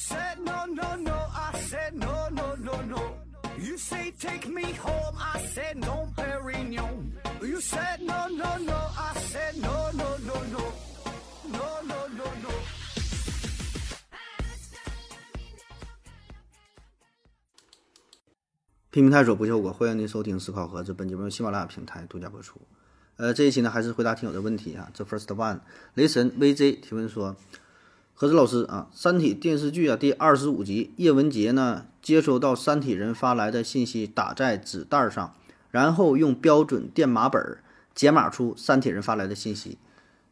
said no, no, no, I said no, no, no, no. You say take me home, I said no, Perignon. You said no, no, no, I said no, no, no, no. No, no, no, no. 拼命探索不效果，欢迎您收听思考盒子。本节目由喜马拉雅平台独家播出。呃，这一期呢还是回答听友的问题啊。这 first one，雷神 VJ 提问说：何子老师啊，《三体》电视剧啊第二十五集，叶文洁呢接收到三体人发来的信息，打在纸袋上，然后用标准电码本解码出三体人发来的信息。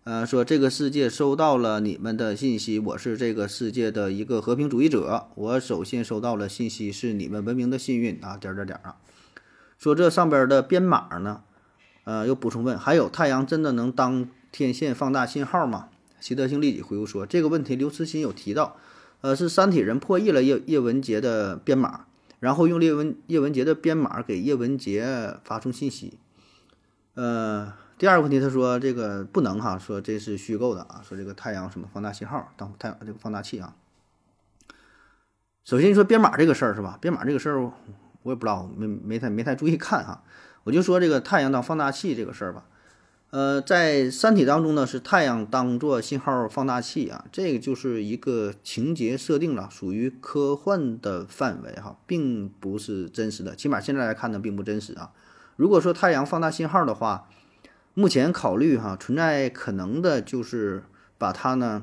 呃，说这个世界收到了你们的信息，我是这个世界的一个和平主义者。我首先收到了信息，是你们文明的幸运啊，点点点啊。说这上边的编码呢，呃，又补充问，还有太阳真的能当天线放大信号吗？习德性立即回复说，这个问题刘慈欣有提到，呃，是三体人破译了叶叶文洁的编码，然后用叶文叶文洁的编码给叶文洁发送信息，呃。第二个问题，他说这个不能哈，说这是虚构的啊，说这个太阳什么放大信号当太阳这个放大器啊。首先说编码这个事儿是吧？编码这个事儿我也不知道，没没太没太注意看哈。我就说这个太阳当放大器这个事儿吧。呃，在《三体》当中呢，是太阳当做信号放大器啊，这个就是一个情节设定了，属于科幻的范围哈，并不是真实的。起码现在来看呢，并不真实啊。如果说太阳放大信号的话，目前考虑哈，存在可能的就是把它呢，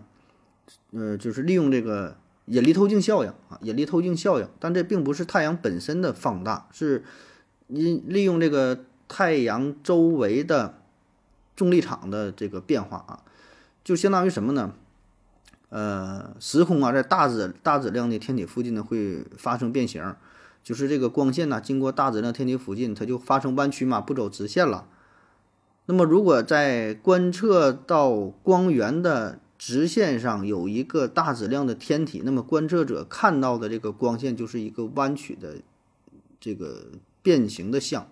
呃，就是利用这个引力透镜效应啊，引力透镜效应，但这并不是太阳本身的放大，是因利用这个太阳周围的重力场的这个变化啊，就相当于什么呢？呃，时空啊，在大质大质量的天体附近呢会发生变形，就是这个光线呢经过大质量天体附近，它就发生弯曲嘛，不走直线了。那么，如果在观测到光源的直线上有一个大质量的天体，那么观测者看到的这个光线就是一个弯曲的这个变形的像，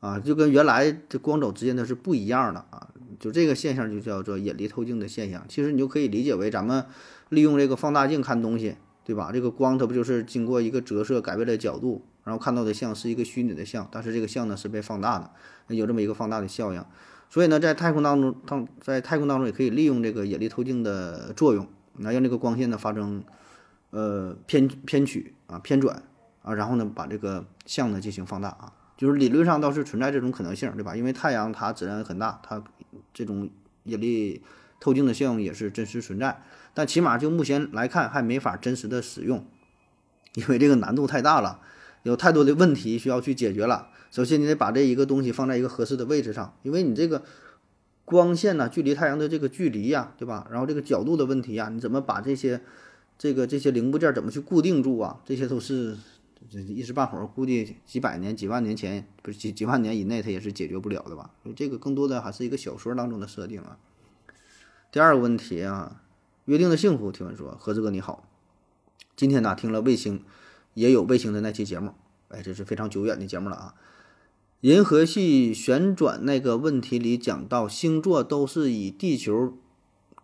啊，就跟原来这光走直线它是不一样的啊，就这个现象就叫做引力透镜的现象。其实你就可以理解为咱们利用这个放大镜看东西，对吧？这个光它不就是经过一个折射改变了角度？然后看到的像是一个虚拟的像，但是这个像呢是被放大的，有这么一个放大的效应。所以呢，在太空当中，它在太空当中也可以利用这个引力透镜的作用，来让这个光线呢发生呃偏偏曲啊偏转啊，然后呢把这个像呢进行放大啊。就是理论上倒是存在这种可能性，对吧？因为太阳它质量很大，它这种引力透镜的效应也是真实存在，但起码就目前来看还没法真实的使用，因为这个难度太大了。有太多的问题需要去解决了。首先，你得把这一个东西放在一个合适的位置上，因为你这个光线呢，距离太阳的这个距离呀，对吧？然后这个角度的问题呀，你怎么把这些这个这些零部件怎么去固定住啊？这些都是这一时半会儿，估计几百年、几万年前，不是几几万年以内，它也是解决不了的吧？所以这个更多的还是一个小说当中的设定啊。第二个问题啊，约定的幸福提问说：何志哥你好，今天呢听了卫星。也有卫星的那期节目，哎，这是非常久远的节目了啊。银河系旋转那个问题里讲到，星座都是以地球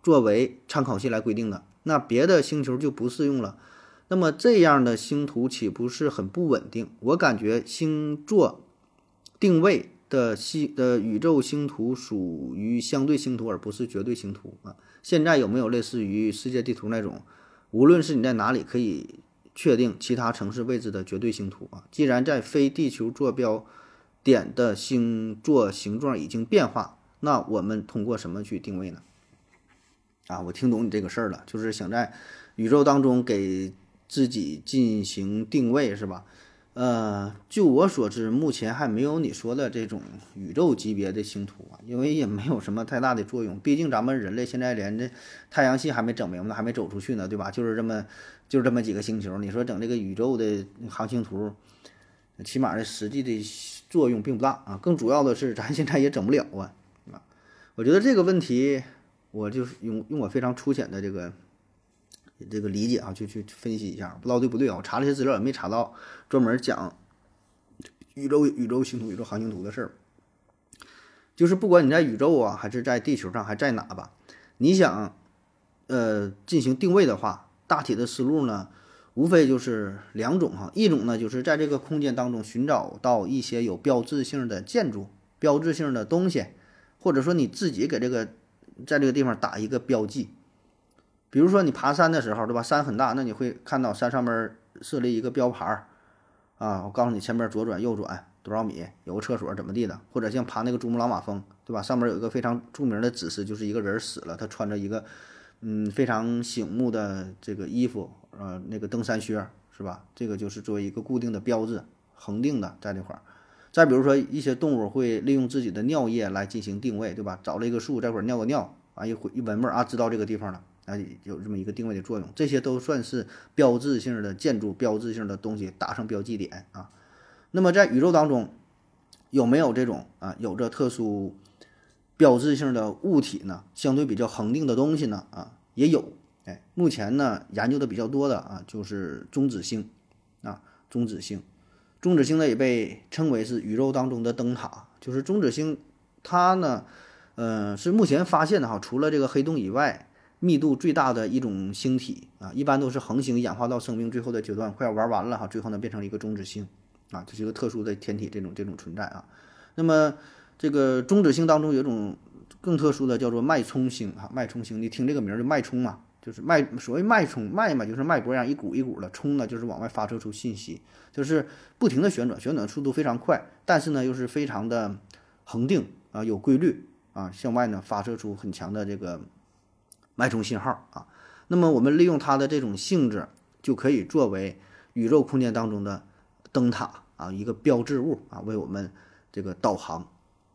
作为参考系来规定的，那别的星球就不适用了。那么这样的星图岂不是很不稳定？我感觉星座定位的星的宇宙星图属于相对星图，而不是绝对星图啊。现在有没有类似于世界地图那种，无论是你在哪里可以？确定其他城市位置的绝对星图啊！既然在非地球坐标点的星座形状已经变化，那我们通过什么去定位呢？啊，我听懂你这个事儿了，就是想在宇宙当中给自己进行定位，是吧？呃，就我所知，目前还没有你说的这种宇宙级别的星图啊，因为也没有什么太大的作用。毕竟咱们人类现在连这太阳系还没整明白，还没走出去呢，对吧？就是这么。就这么几个星球，你说整这个宇宙的航行图，起码的实际的作用并不大啊。更主要的是，咱现在也整不了啊，啊。我觉得这个问题，我就用用我非常粗浅的这个这个理解啊，去去分析一下，不知道对不对啊？我查了些资料，也没查到专门讲宇宙宇宙星图、宇宙航行图的事儿。就是不管你在宇宙啊，还是在地球上，还在哪吧，你想呃进行定位的话。大体的思路呢，无非就是两种哈，一种呢就是在这个空间当中寻找到一些有标志性的建筑、标志性的东西，或者说你自己给这个在这个地方打一个标记。比如说你爬山的时候，对吧？山很大，那你会看到山上面设立一个标牌儿啊，我告诉你前面左转右转多少米，有个厕所怎么地的，或者像爬那个珠穆朗玛峰，对吧？上面有一个非常著名的指示，就是一个人死了，他穿着一个嗯非常醒目的这个衣服，呃，那个登山靴是吧？这个就是作为一个固定的标志，恒定的在那块儿。再比如说一些动物会利用自己的尿液来进行定位，对吧？找了一个树，这会儿尿个尿啊，一回一闻味儿啊，知道这个地方了。啊，有这么一个定位的作用，这些都算是标志性的建筑、标志性的东西，打上标记点啊。那么在宇宙当中，有没有这种啊有着特殊标志性的物体呢？相对比较恒定的东西呢？啊，也有。哎，目前呢研究的比较多的啊，就是中子星啊，中子星，中子星呢也被称为是宇宙当中的灯塔。就是中子星，它呢，呃，是目前发现的哈，除了这个黑洞以外。密度最大的一种星体啊，一般都是恒星演化到生命最后的阶段，快要玩完了哈，最后呢变成一个中子星啊，这是一个特殊的天体，这种这种存在啊。那么这个中子星当中有一种更特殊的，叫做脉冲星啊，脉冲星，你听这个名儿就脉冲嘛，就是脉，所谓脉冲脉嘛，就是脉搏一样一股一股的冲呢，就是往外发射出信息，就是不停的旋转，旋转速度非常快，但是呢又是非常的恒定啊，有规律啊，向外呢发射出很强的这个。脉冲信号啊，那么我们利用它的这种性质，就可以作为宇宙空间当中的灯塔啊，一个标志物啊，为我们这个导航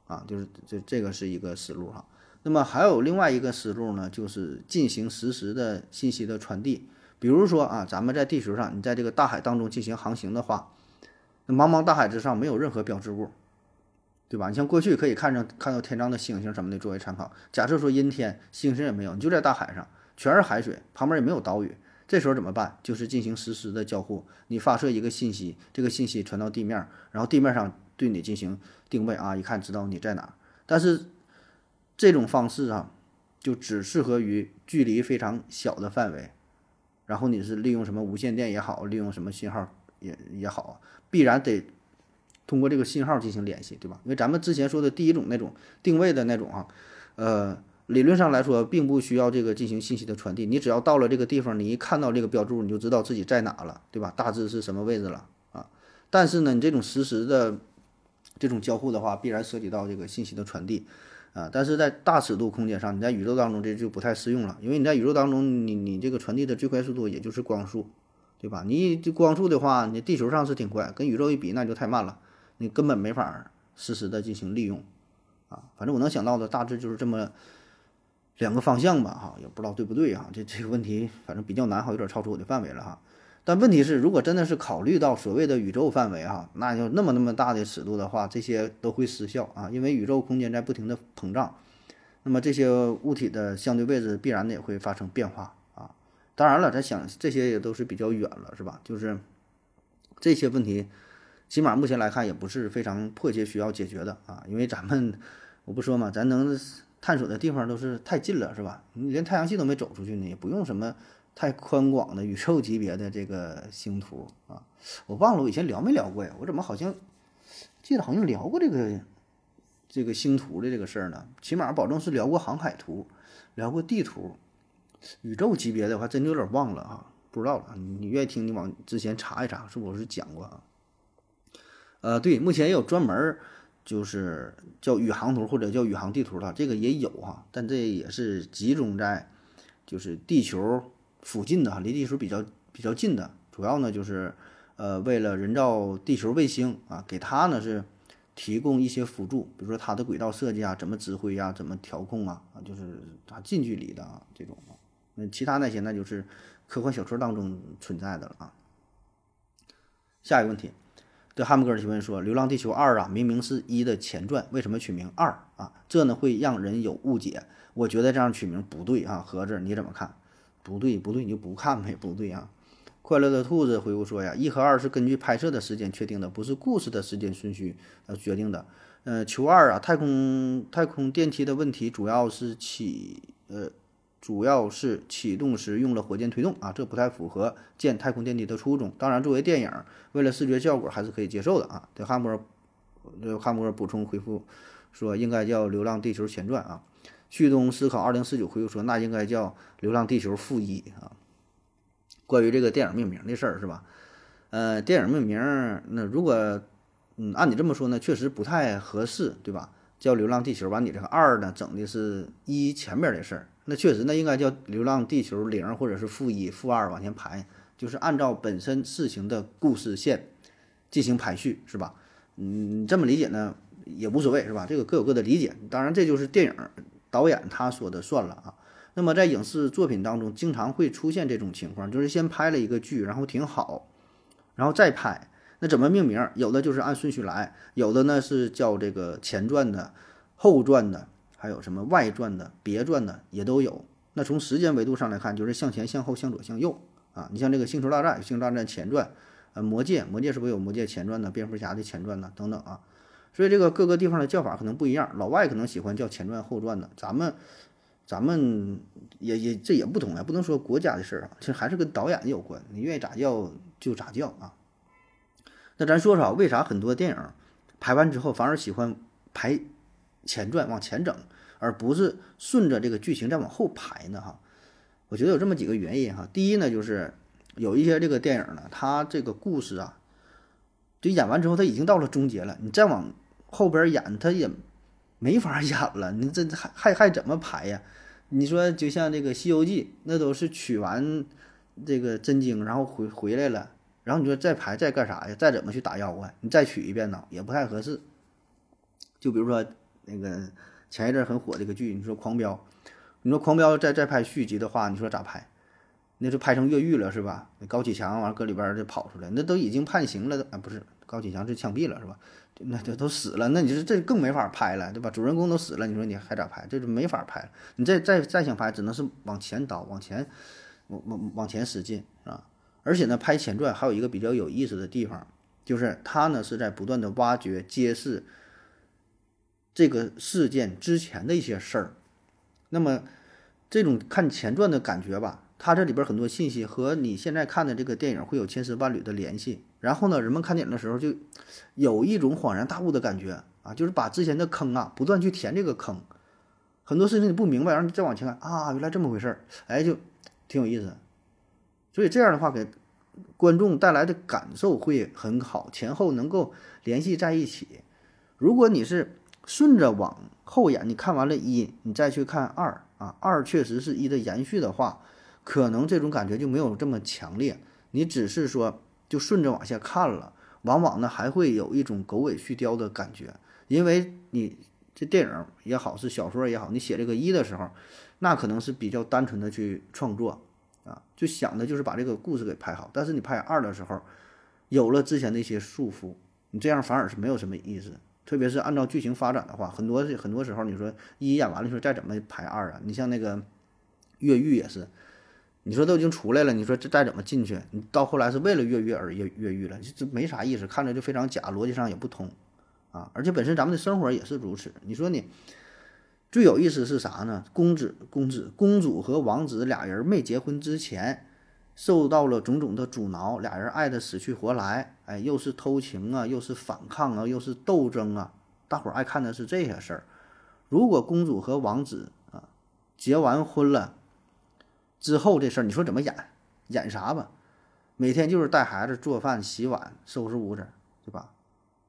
啊，就是这这个是一个思路哈。那么还有另外一个思路呢，就是进行实时的信息的传递。比如说啊，咱们在地球上，你在这个大海当中进行航行的话，那茫茫大海之上没有任何标志物。对吧？你像过去可以看上看到天上的星星什么的作为参考。假设说阴天，星星也没有，你就在大海上，全是海水，旁边也没有岛屿，这时候怎么办？就是进行实时的交互，你发射一个信息，这个信息传到地面，然后地面上对你进行定位啊，一看知道你在哪。但是这种方式啊，就只适合于距离非常小的范围，然后你是利用什么无线电也好，利用什么信号也也好，必然得。通过这个信号进行联系，对吧？因为咱们之前说的第一种那种定位的那种啊，呃，理论上来说并不需要这个进行信息的传递，你只要到了这个地方，你一看到这个标注，你就知道自己在哪了，对吧？大致是什么位置了啊？但是呢，你这种实时的这种交互的话，必然涉及到这个信息的传递啊。但是在大尺度空间上，你在宇宙当中这就不太适用了，因为你在宇宙当中，你你这个传递的最快速度也就是光速，对吧？你光速的话，你地球上是挺快，跟宇宙一比，那就太慢了。你根本没法实时的进行利用，啊，反正我能想到的大致就是这么两个方向吧，哈，也不知道对不对啊，这这个问题反正比较难，哈，有点超出我的范围了哈。但问题是，如果真的是考虑到所谓的宇宙范围哈，那就那么那么大的尺度的话，这些都会失效啊，因为宇宙空间在不停的膨胀，那么这些物体的相对位置必然的也会发生变化啊。当然了，咱想这些也都是比较远了，是吧？就是这些问题。起码目前来看也不是非常迫切需要解决的啊，因为咱们我不说嘛，咱能探索的地方都是太近了，是吧？你连太阳系都没走出去呢，也不用什么太宽广的宇宙级别的这个星图啊。我忘了我以前聊没聊过呀？我怎么好像记得好像聊过这个这个星图的这个事儿呢？起码保证是聊过航海图，聊过地图，宇宙级别的话真有点忘了啊，不知道了。你愿意听，你往之前查一查，是不是讲过啊？呃，对，目前也有专门儿，就是叫宇航图或者叫宇航地图的，这个也有哈，但这也是集中在就是地球附近的哈，离地球比较比较近的，主要呢就是呃为了人造地球卫星啊，给它呢是提供一些辅助，比如说它的轨道设计啊，怎么指挥呀，怎么调控啊，啊就是它近距离的啊这种，那其他那些那就是科幻小说当中存在的了啊。下一个问题。这汉姆格尔提问说：“《流浪地球二》啊，明明是一的前传，为什么取名二啊？这呢会让人有误解。我觉得这样取名不对啊。盒子你怎么看？不对，不对，你就不看呗，不对啊。”快乐的兔子回复说：“呀，一和二是根据拍摄的时间确定的，不是故事的时间顺序呃决定的。呃，球二啊，太空太空电梯的问题主要是起呃主要是启动时用了火箭推动啊，这不太符合建太空电梯的初衷。当然，作为电影，为了视觉效果还是可以接受的啊。对汉默，这汉默补充回复说，应该叫《流浪地球前传》啊。旭东思考二零四九回复说，那应该叫《流浪地球负一》啊。关于这个电影命名的事儿是吧？呃，电影命名那如果嗯按你这么说呢，确实不太合适，对吧？叫《流浪地球》，把你这个二呢整的是一前面的事儿。那确实，那应该叫《流浪地球零》或者是负一、负二往前排，就是按照本身事情的故事线进行排序，是吧？嗯，这么理解呢也无所谓，是吧？这个各有各的理解。当然，这就是电影导演他说的算了啊。那么在影视作品当中，经常会出现这种情况，就是先拍了一个剧，然后挺好，然后再拍。那怎么命名？有的就是按顺序来，有的呢是叫这个前传的、后传的。还有什么外传的、别传的也都有。那从时间维度上来看，就是向前、向后、向左、向右啊。你像这个《星球大战》，《星球大战》前传，呃，《魔戒》，《魔戒》是不是有《魔戒》前传呢？蝙蝠侠的前传呢？等等啊。所以这个各个地方的叫法可能不一样。老外可能喜欢叫前传、后传的，咱们咱们也也这也不同呀，不能说国家的事儿啊，其实还是跟导演有关。你愿意咋叫就咋叫啊。那咱说说为啥很多电影拍完之后反而喜欢拍？前传往前整，而不是顺着这个剧情再往后排呢？哈，我觉得有这么几个原因哈。第一呢，就是有一些这个电影呢，它这个故事啊，就演完之后，它已经到了终结了，你再往后边演，它也没法演了。你这还还还怎么排呀？你说就像这个《西游记》，那都是取完这个真经，然后回回来了，然后你说再排再干啥呀？再怎么去打妖怪？你再取一遍呢，也不太合适。就比如说。那个前一阵很火的一个剧，你说《狂飙》，你说《狂飙》再再拍续集的话，你说咋拍？那就拍成越狱了是吧？高启强完搁里边就跑出来，那都已经判刑了啊，不是高启强是枪毙了是吧？那这都死了，那你说这更没法拍了对吧？主人公都死了，你说你还咋拍？这就没法拍了。你再再再想拍，只能是往前倒，往前往往往前使劲啊！而且呢，拍前传还有一个比较有意思的地方，就是他呢是在不断的挖掘、揭示。这个事件之前的一些事儿，那么这种看前传的感觉吧，它这里边很多信息和你现在看的这个电影会有千丝万缕的联系。然后呢，人们看电影的时候就有一种恍然大悟的感觉啊，就是把之前的坑啊不断去填这个坑，很多事情你不明白，然后你再往前看啊，原来这么回事儿，哎，就挺有意思。所以这样的话给观众带来的感受会很好，前后能够联系在一起。如果你是顺着往后演，你看完了一，你再去看二啊，二确实是一的延续的话，可能这种感觉就没有这么强烈。你只是说就顺着往下看了，往往呢还会有一种狗尾续貂的感觉，因为你这电影也好，是小说也好，你写这个一的时候，那可能是比较单纯的去创作啊，就想的就是把这个故事给拍好。但是你拍二的时候，有了之前的一些束缚，你这样反而是没有什么意思。特别是按照剧情发展的话，很多很多时候，你说一演完了，说再怎么排二啊？你像那个越狱也是，你说都已经出来了，你说这再怎么进去？你到后来是为了越狱而越越狱了，这没啥意思，看着就非常假，逻辑上也不通啊。而且本身咱们的生活也是如此。你说你最有意思是啥呢？公子、公子、公主和王子俩人没结婚之前。受到了种种的阻挠，俩人爱的死去活来，哎，又是偷情啊，又是反抗啊，又是斗争啊，大伙儿爱看的是这些事儿。如果公主和王子啊结完婚了之后，这事儿你说怎么演？演啥吧？每天就是带孩子、做饭、洗碗、收拾屋子，对吧？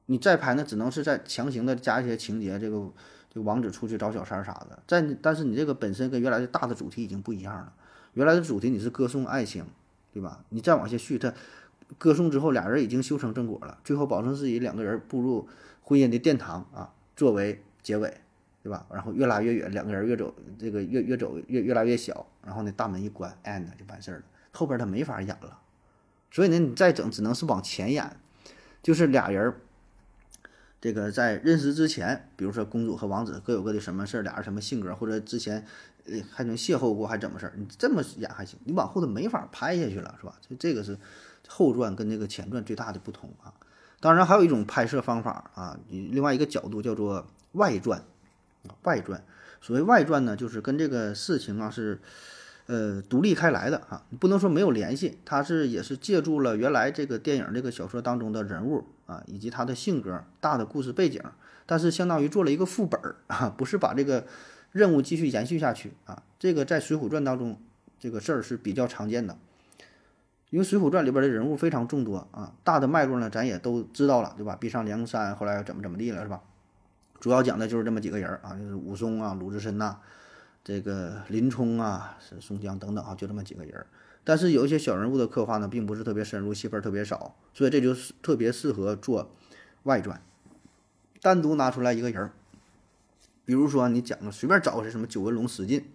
你再拍那只能是在强行的加一些情节，这个这个王子出去找小三啥的。在但是你这个本身跟原来的大的主题已经不一样了，原来的主题你是歌颂爱情。对吧？你再往下续，他歌颂之后，俩人已经修成正果了，最后保证自己两个人步入婚姻的殿堂啊，作为结尾，对吧？然后越拉越远，两个人越走这个越越走越越来越小，然后呢，大门一关，end 就完事儿了。后边他没法演了，所以呢，你再整只能是往前演，就是俩人这个在认识之前，比如说公主和王子各有各的什么事儿，俩人什么性格，或者之前。呃，还能邂逅过，还怎么事儿？你这么演还行，你往后头没法拍下去了，是吧？所以这个是后传跟那个前传最大的不同啊。当然，还有一种拍摄方法啊，另外一个角度叫做外传。外传。所谓外传呢，就是跟这个事情啊是，呃，独立开来的啊，不能说没有联系，它是也是借助了原来这个电影这个小说当中的人物啊，以及他的性格、大的故事背景，但是相当于做了一个副本儿啊，不是把这个任务继续延续下去啊。这个在《水浒传》当中，这个事儿是比较常见的，因为《水浒传》里边的人物非常众多啊，大的脉络呢咱也都知道了，对吧？逼上梁山，后来怎么怎么地了，是吧？主要讲的就是这么几个人啊，就是武松啊、鲁智深呐、这个林冲啊、是宋江等等啊，就这么几个人。但是有一些小人物的刻画呢，并不是特别深入，戏份特别少，所以这就是特别适合做外传，单独拿出来一个人。比如说你讲个随便找个什么九纹龙史进，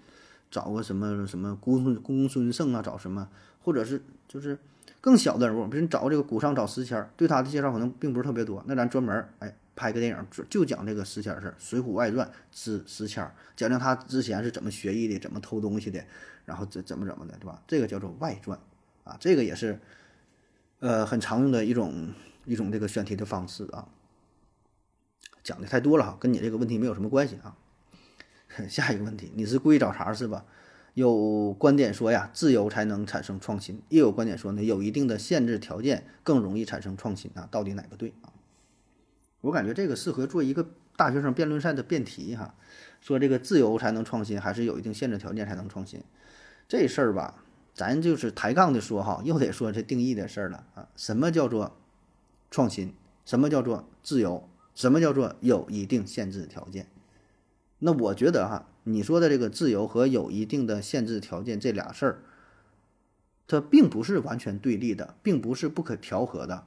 找个什么什么公孙公孙胜啊，找什么，或者是就是更小的人物，比如你找这个古上找石谦儿，对他的介绍可能并不是特别多，那咱专门哎。拍个电影就就讲这个石谦事儿，《水浒外传》之石谦儿，讲讲他之前是怎么学艺的，怎么偷东西的，然后怎怎么怎么的，对吧？这个叫做外传啊，这个也是呃很常用的一种一种这个选题的方式啊。讲的太多了哈，跟你这个问题没有什么关系啊。下一个问题，你是故意找茬是吧？有观点说呀，自由才能产生创新；也有观点说呢，有一定的限制条件更容易产生创新啊。到底哪个对啊？我感觉这个适合做一个大学生辩论赛的辩题哈，说这个自由才能创新，还是有一定限制条件才能创新？这事儿吧，咱就是抬杠的说哈，又得说这定义的事儿了啊。什么叫做创新？什么叫做自由？什么叫做有一定限制条件？那我觉得哈，你说的这个自由和有一定的限制条件这俩事儿，它并不是完全对立的，并不是不可调和的。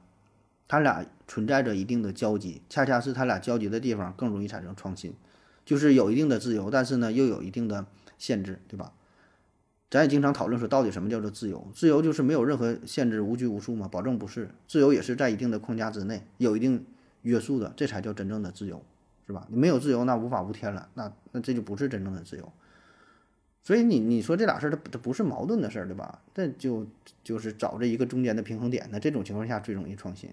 它俩存在着一定的交集，恰恰是它俩交集的地方更容易产生创新，就是有一定的自由，但是呢又有一定的限制，对吧？咱也经常讨论说，到底什么叫做自由？自由就是没有任何限制，无拘无束嘛？保证不是，自由也是在一定的框架之内，有一定约束的，这才叫真正的自由，是吧？你没有自由，那无法无天了，那那这就不是真正的自由。所以你你说这俩事儿，它它不是矛盾的事儿，对吧？这就就是找着一个中间的平衡点，那这种情况下最容易创新。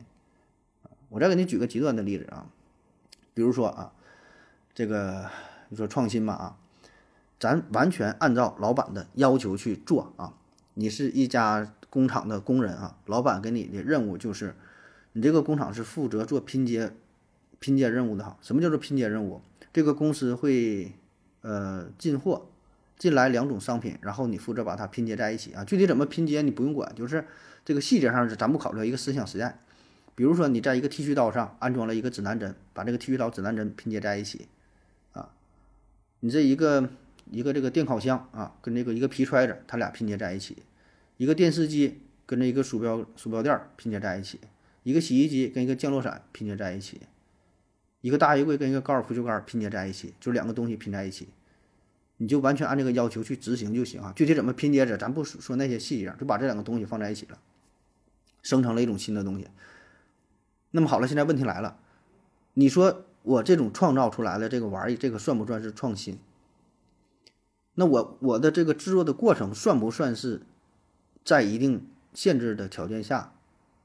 我再给你举个极端的例子啊，比如说啊，这个你说创新嘛啊，咱完全按照老板的要求去做啊。你是一家工厂的工人啊，老板给你的任务就是，你这个工厂是负责做拼接拼接任务的哈。什么叫做拼接任务？这个公司会呃进货进来两种商品，然后你负责把它拼接在一起啊。具体怎么拼接你不用管，就是这个细节上是咱不考虑，一个思想实验。比如说，你在一个剃须刀上安装了一个指南针，把这个剃须刀、指南针拼接在一起，啊，你这一个一个这个电烤箱啊，跟这个一个皮揣子，它俩拼接在一起；一个电视机跟这一个鼠标鼠标垫拼接在一起；一个洗衣机跟一个降落伞拼接在一起；一个大衣柜跟一个高尔夫球杆拼接在一起，就两个东西拼在一起，你就完全按这个要求去执行就行啊。具体怎么拼接着，咱不说那些细节，就把这两个东西放在一起了，生成了一种新的东西。那么好了，现在问题来了，你说我这种创造出来的这个玩意，这个算不算是创新？那我我的这个制作的过程算不算是在一定限制的条件下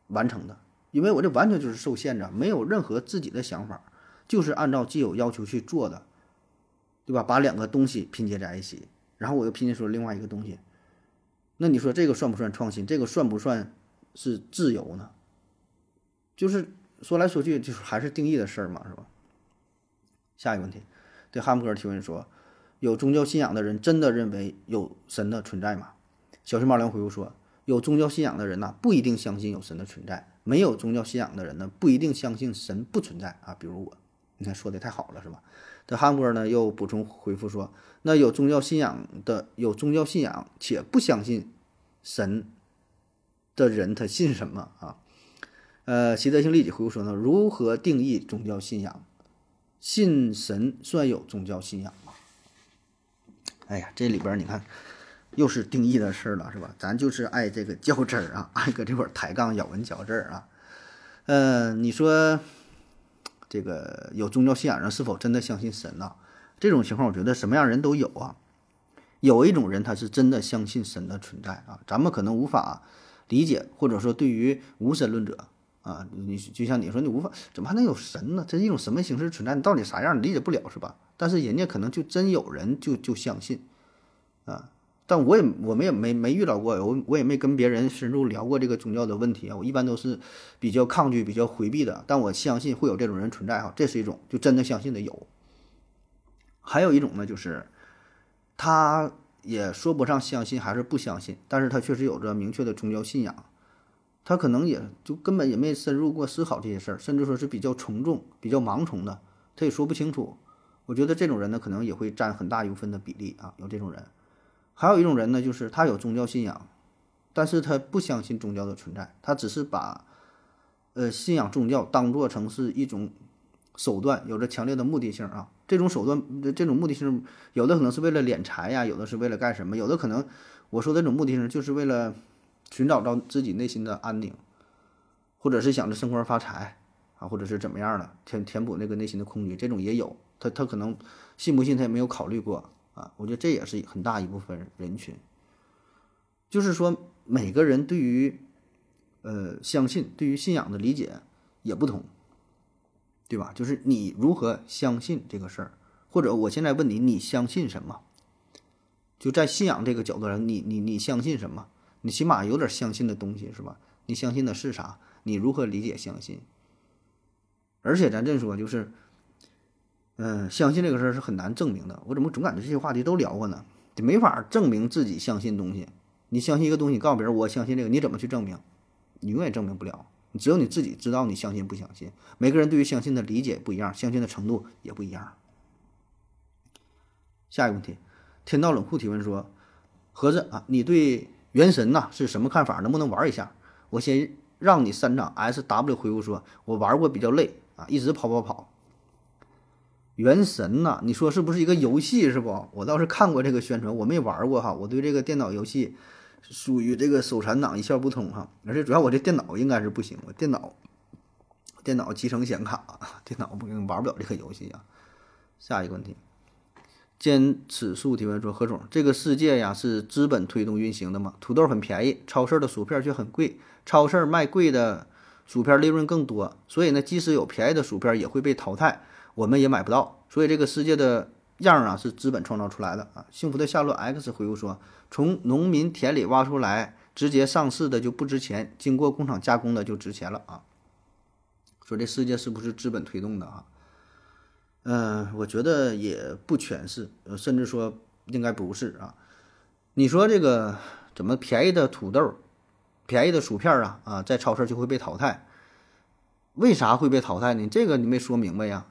完成的？因为我这完全就是受限制，没有任何自己的想法，就是按照既有要求去做的，对吧？把两个东西拼接在一起，然后我又拼接出另外一个东西，那你说这个算不算创新？这个算不算是自由呢？就是说来说去，就是还是定义的事儿嘛，是吧？下一个问题，对汉姆哥提问说：有宗教信仰的人真的认为有神的存在吗？小熊猫粮回复说：有宗教信仰的人呢，不一定相信有神的存在；没有宗教信仰的人呢，不一定相信神不存在啊。比如我，你看说的太好了，是吧？这汉波呢又补充回复说：那有宗教信仰的，有宗教信仰且不相信神的人，他信什么啊？呃，习德性立即回复说呢，如何定义宗教信仰？信神算有宗教信仰吗？哎呀，这里边你看，又是定义的事儿了，是吧？咱就是爱这个较真儿啊，爱搁这块儿抬杠咬文嚼字儿啊。呃，你说这个有宗教信仰人是否真的相信神呢？这种情况，我觉得什么样人都有啊。有一种人他是真的相信神的存在啊，咱们可能无法理解，或者说对于无神论者。啊，你就像你说，你无法怎么还能有神呢？这是一种什么形式存在？你到底啥样？你理解不了是吧？但是人家可能就真有人就就相信啊。但我也我们也没没遇到过，我我也没跟别人深入聊过这个宗教的问题啊。我一般都是比较抗拒、比较回避的。但我相信会有这种人存在哈，这是一种就真的相信的有。还有一种呢，就是他也说不上相信还是不相信，但是他确实有着明确的宗教信仰。他可能也就根本也没深入过思考这些事儿，甚至说是比较从众、比较盲从的，他也说不清楚。我觉得这种人呢，可能也会占很大一部分的比例啊，有这种人。还有一种人呢，就是他有宗教信仰，但是他不相信宗教的存在，他只是把，呃，信仰宗教当做成是一种手段，有着强烈的目的性啊。这种手段，这种目的性，有的可能是为了敛财呀，有的是为了干什么，有的可能，我说的这种目的性，就是为了寻找到自己内心的安宁，或者是想着升官发财啊，或者是怎么样的，填填补那个内心的空虚，这种也有。他他可能信不信，他也没有考虑过。啊，我觉得这也是很大一部分人群，就是说每个人对于，呃，相信对于信仰的理解也不同，对吧？就是你如何相信这个事儿，或者我现在问你，你相信什么？就在信仰这个角度上，你你你相信什么？你起码有点相信的东西是吧？你相信的是啥？你如何理解相信？而且咱这说就是。嗯，相信这个事儿是很难证明的。我怎么总感觉这些话题都聊过呢？就没法证明自己相信东西。你相信一个东西，告诉别人我相信这个，你怎么去证明？你永远证明不了。你只有你自己知道你相信不相信。每个人对于相信的理解不一样，相信的程度也不一样。下一个问题，天道冷酷提问说：“盒子啊，你对原神呐是什么看法？能不能玩一下？”我先让你三掌 S W 回复说：“我玩过，比较累啊，一直跑跑跑。”原神呐，你说是不是一个游戏是不？我倒是看过这个宣传，我没玩过哈。我对这个电脑游戏属于这个手残党，一窍不通哈。而且主要我这电脑应该是不行，我电脑电脑集成显卡，电脑不行玩不了这个游戏啊。下一个问题，坚持数提问说：何总，这个世界呀是资本推动运行的吗？土豆很便宜，超市的薯片却很贵，超市卖贵的薯片利润更多，所以呢，即使有便宜的薯片也会被淘汰。我们也买不到，所以这个世界的样儿啊是资本创造出来的啊。幸福的夏洛 X 回复说：“从农民田里挖出来直接上市的就不值钱，经过工厂加工的就值钱了啊。”说这世界是不是资本推动的啊？嗯，我觉得也不全是，甚至说应该不是啊。你说这个怎么便宜的土豆、便宜的薯片啊啊，在超市就会被淘汰？为啥会被淘汰呢？这个你没说明白呀。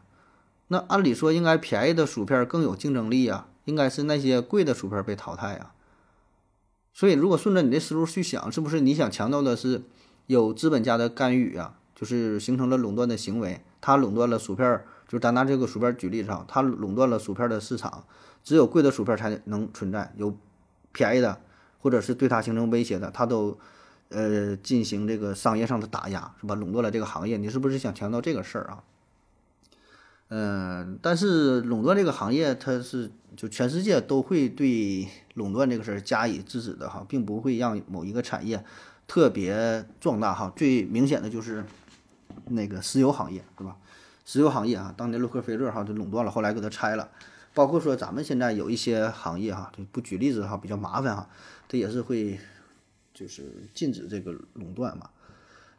那按理说，应该便宜的薯片更有竞争力啊，应该是那些贵的薯片被淘汰啊。所以，如果顺着你的思路去想，是不是你想强调的是有资本家的干预啊？就是形成了垄断的行为，他垄断了薯片，就咱拿这个薯片举例子啊，他垄断了薯片的市场，只有贵的薯片才能存在，有便宜的或者是对他形成威胁的，他都呃进行这个商业上的打压，是吧？垄断了这个行业，你是不是想强调这个事儿啊？嗯，但是垄断这个行业，它是就全世界都会对垄断这个事儿加以制止的哈，并不会让某一个产业特别壮大哈。最明显的就是那个石油行业，是吧？石油行业啊，当年洛克菲勒哈就垄断了，后来给它拆了。包括说咱们现在有一些行业哈，就不举例子哈，比较麻烦哈，它也是会就是禁止这个垄断嘛。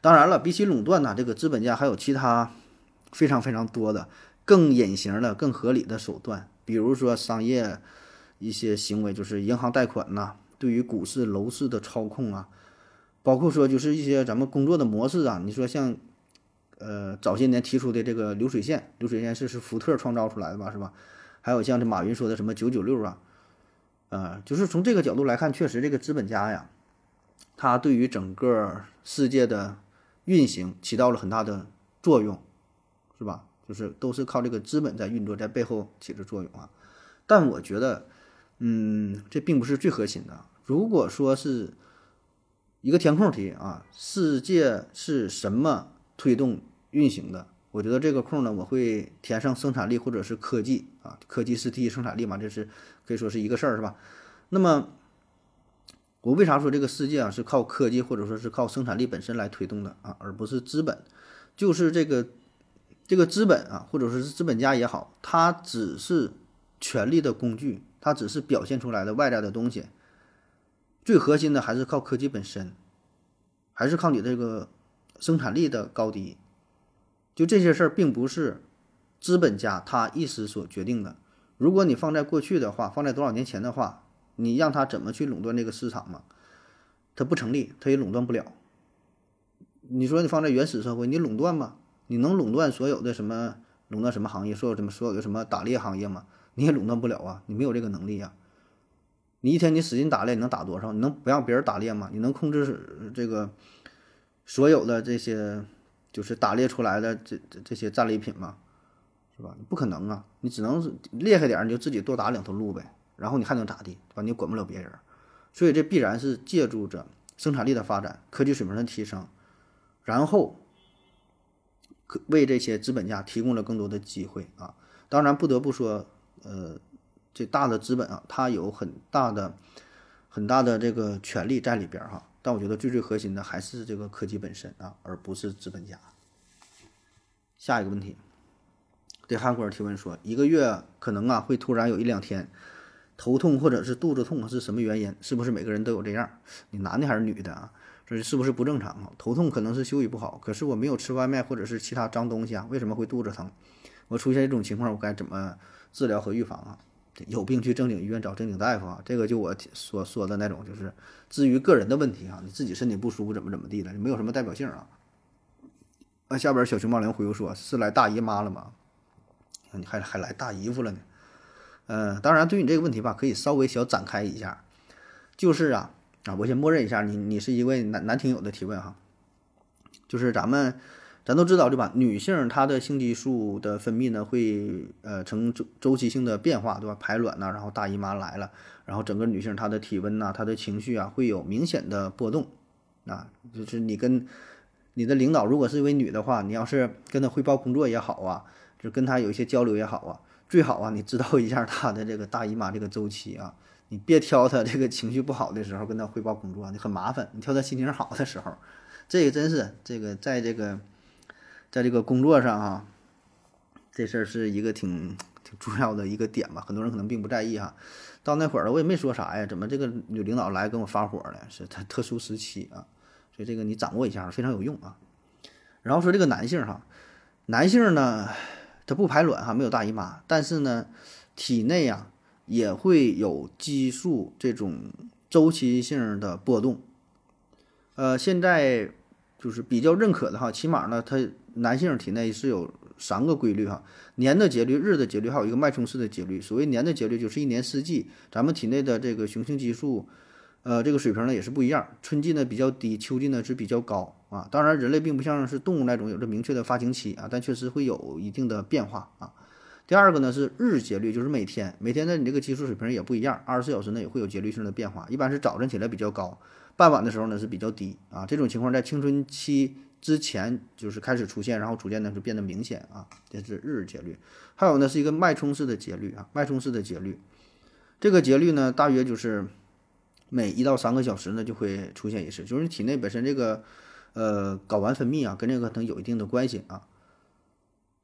当然了，比起垄断呢，这个资本家还有其他非常非常多的。更隐形的、更合理的手段，比如说商业一些行为，就是银行贷款呐，对于股市、楼市的操控啊，包括说就是一些咱们工作的模式啊。你说像，呃，早些年提出的这个流水线，流水线是是福特创造出来的吧，是吧？还有像这马云说的什么九九六啊，啊，就是从这个角度来看，确实这个资本家呀，他对于整个世界的运行起到了很大的作用，是吧？就是都是靠这个资本在运作，在背后起着作用啊。但我觉得，嗯，这并不是最核心的。如果说是一个填空题啊，世界是什么推动运行的？我觉得这个空呢，我会填上生产力或者是科技啊。科技是第一生产力嘛，这是可以说是一个事儿，是吧？那么我为啥说这个世界啊是靠科技或者说是靠生产力本身来推动的啊，而不是资本？就是这个。这个资本啊，或者说是资本家也好，他只是权力的工具，它只是表现出来的外在的东西。最核心的还是靠科技本身，还是靠你这个生产力的高低。就这些事儿，并不是资本家他一时所决定的。如果你放在过去的话，放在多少年前的话，你让他怎么去垄断这个市场嘛？他不成立，他也垄断不了。你说你放在原始社会，你垄断吗？你能垄断所有的什么？垄断什么行业？所有什么所有的什么打猎行业吗？你也垄断不了啊！你没有这个能力呀。你一天你使劲打猎，你能打多少？你能不让别人打猎吗？你能控制这个所有的这些就是打猎出来的这这这些战利品吗？是吧？不可能啊！你只能厉害点，你就自己多打两头鹿呗。然后你还能咋地？对吧？你管不了别人，所以这必然是借助着生产力的发展、科技水平的提升，然后。为这些资本家提供了更多的机会啊！当然不得不说，呃，这大的资本啊，它有很大的、很大的这个权利在里边哈。但我觉得最最核心的还是这个科技本身啊，而不是资本家。下一个问题，对韩国人提问说，一个月可能啊会突然有一两天头痛或者是肚子痛是什么原因？是不是每个人都有这样？你男的还是女的啊？这是不是不正常啊？头痛可能是休息不好，可是我没有吃外卖或者是其他脏东西啊，为什么会肚子疼？我出现这种情况，我该怎么治疗和预防啊？有病去正经医院找正经大夫啊！这个就我所说的那种，就是至于个人的问题啊，你自己身体不舒服怎么怎么地的，没有什么代表性啊。那下边小熊猫灵回复说：“是来大姨妈了吗？你还还来大姨夫了呢？”嗯，当然，对你这个问题吧，可以稍微小展开一下，就是啊。啊，我先默认一下，你你是一位男男听友的提问哈，就是咱们咱都知道对吧？女性她的性激素的分泌呢会呃呈周周期性的变化对吧？排卵呐，然后大姨妈来了，然后整个女性她的体温呐，她的情绪啊会有明显的波动啊，就是你跟你的领导如果是一位女的话，你要是跟她汇报工作也好啊，就跟她有一些交流也好啊，最好啊你知道一下他的这个大姨妈这个周期啊。你别挑他这个情绪不好的时候跟他汇报工作，你很麻烦。你挑他心情好的时候，这个真是这个在这个在这个工作上啊，这事儿是一个挺挺重要的一个点吧。很多人可能并不在意哈。到那会儿了，我也没说啥呀，怎么这个女领导来跟我发火了？是他特殊时期啊，所以这个你掌握一下非常有用啊。然后说这个男性哈，男性呢它不排卵哈，没有大姨妈，但是呢体内呀。也会有激素这种周期性的波动，呃，现在就是比较认可的哈，起码呢，它男性体内是有三个规律哈，年的节律、日的节律，还有一个脉冲式的节律。所谓年的节律，就是一年四季，咱们体内的这个雄性激素，呃，这个水平呢也是不一样，春季呢比较低，秋季呢是比较高啊。当然，人类并不像是动物那种有着明确的发情期啊，但确实会有一定的变化啊。第二个呢是日节律，就是每天每天的你这个激素水平也不一样，二十四小时呢也会有节律性的变化，一般是早晨起来比较高，傍晚的时候呢是比较低啊。这种情况在青春期之前就是开始出现，然后逐渐呢就变得明显啊。这是日节律，还有呢是一个脉冲式的节律啊，脉冲式的节律，这个节律呢大约就是每一到三个小时呢就会出现一次，就是你体内本身这个呃睾丸分泌啊跟这个可能有一定的关系啊。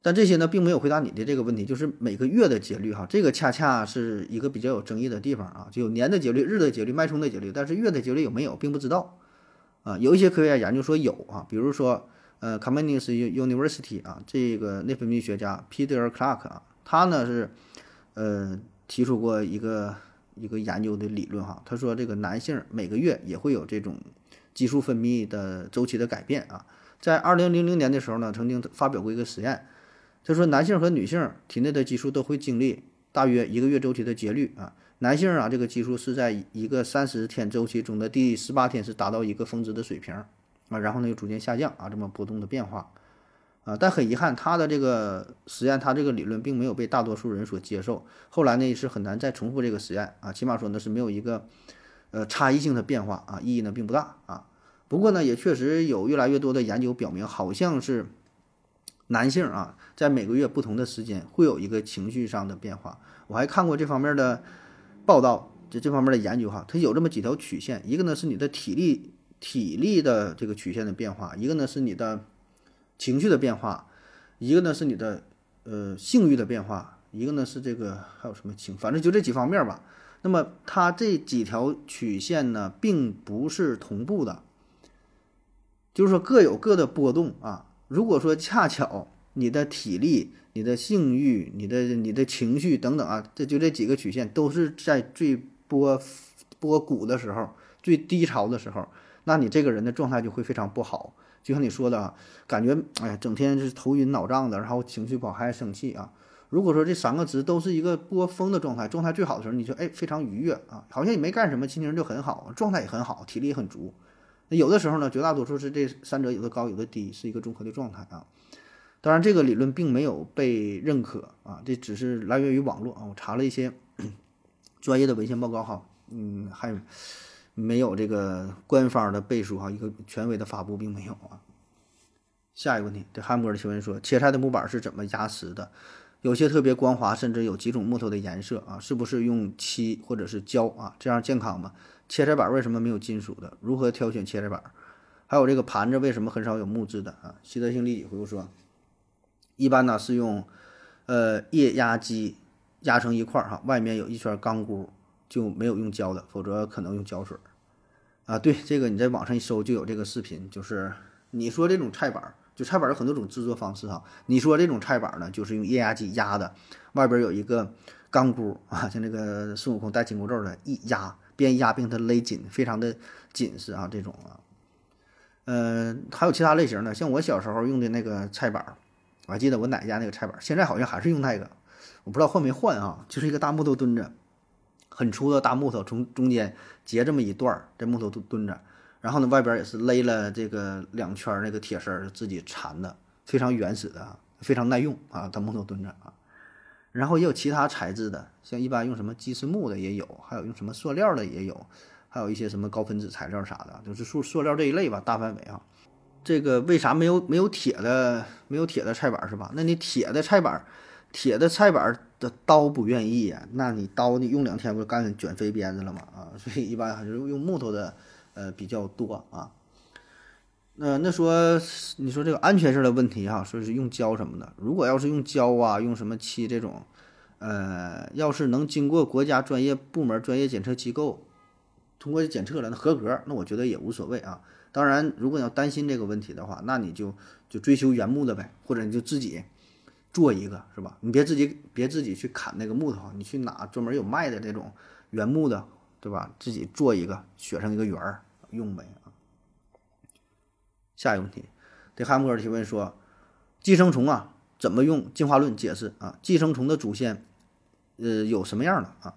但这些呢，并没有回答你的这个问题，就是每个月的节律哈，这个恰恰是一个比较有争议的地方啊。就有年的节律、日的节律、脉冲的节律，但是月的节律有没有，并不知道啊。有一些科学家研究说有啊，比如说呃 c o m m u n i s University 啊，这个内分泌学家 Peter Clark 啊，他呢是呃提出过一个一个研究的理论哈，他说这个男性每个月也会有这种激素分泌的周期的改变啊。在二零零零年的时候呢，曾经发表过一个实验。就说男性和女性体内的激素都会经历大约一个月周期的节律啊。男性啊，这个激素是在一个三十天周期中的第十八天是达到一个峰值的水平啊，然后呢又逐渐下降啊，这么波动的变化啊。但很遗憾，他的这个实验，他这个理论并没有被大多数人所接受。后来呢是很难再重复这个实验啊，起码说呢是没有一个呃差异性的变化啊，意义呢并不大啊。不过呢，也确实有越来越多的研究表明，好像是。男性啊，在每个月不同的时间会有一个情绪上的变化。我还看过这方面的报道，就这方面的研究哈，它有这么几条曲线，一个呢是你的体力体力的这个曲线的变化，一个呢是你的情绪的变化，一个呢是你的呃性欲的变化，一个呢是这个还有什么情，反正就这几方面吧。那么它这几条曲线呢，并不是同步的，就是说各有各的波动啊。如果说恰巧你的体力、你的性欲、你的你的情绪等等啊，这就这几个曲线都是在最波波谷的时候、最低潮的时候，那你这个人的状态就会非常不好。就像你说的啊，感觉哎呀，整天是头晕脑胀的，然后情绪不好，还生气啊。如果说这三个值都是一个波峰的状态，状态最好的时候，你就哎非常愉悦啊，好像也没干什么，心情就很好，状态也很好，体力也很足。那有的时候呢，绝大多数是这三者有的高有的低，是一个综合的状态啊。当然，这个理论并没有被认可啊，这只是来源于网络啊。我查了一些 专业的文献报告哈，嗯，还没有这个官方的背书哈，一个权威的发布并没有啊。下一个问题，这汉波的提问说，切菜的木板是怎么压实的？有些特别光滑，甚至有几种木头的颜色啊，是不是用漆或者是胶啊？这样健康吗？切菜板为什么没有金属的？如何挑选切菜板？还有这个盘子为什么很少有木质的啊？习德性立体回复说，一般呢是用呃液压机压成一块儿哈，外面有一圈钢箍，就没有用胶的，否则可能用胶水啊。对，这个你在网上一搜就有这个视频，就是你说这种菜板儿。就菜板儿有很多种制作方式哈，你说这种菜板儿呢，就是用液压机压的，外边有一个钢箍啊，像那个孙悟空戴紧箍咒的，一压边压并它勒紧，非常的紧实啊，这种啊，呃，还有其他类型的，像我小时候用的那个菜板，我还记得我奶家那个菜板，现在好像还是用那个，我不知道换没换啊，就是一个大木头墩子，很粗的大木头，从中间截这么一段儿，这木头墩墩子。然后呢，外边也是勒了这个两圈那个铁丝儿，自己缠的，非常原始的，非常耐用啊，大木头墩子啊。然后也有其他材质的，像一般用什么鸡丝木的也有，还有用什么塑料的也有，还有一些什么高分子材料啥的，就是塑塑料这一类吧，大范围啊。这个为啥没有没有铁的没有铁的菜板是吧？那你铁的菜板，铁的菜板的刀不愿意呀，那你刀你用两天不就干卷飞鞭子了吗？啊，所以一般还是用木头的。呃，比较多啊。那那说，你说这个安全性的问题哈，说是用胶什么的。如果要是用胶啊，用什么漆这种，呃，要是能经过国家专业部门、专业检测机构通过检测了，那合格，那我觉得也无所谓啊。当然，如果你要担心这个问题的话，那你就就追求原木的呗，或者你就自己做一个，是吧？你别自己别自己去砍那个木头，你去拿专门有卖的这种原木的，对吧？自己做一个，削成一个圆儿。用呗！下一个问题，这汉姆尔提问说，寄生虫啊，怎么用进化论解释啊？寄生虫的祖先，呃，有什么样的啊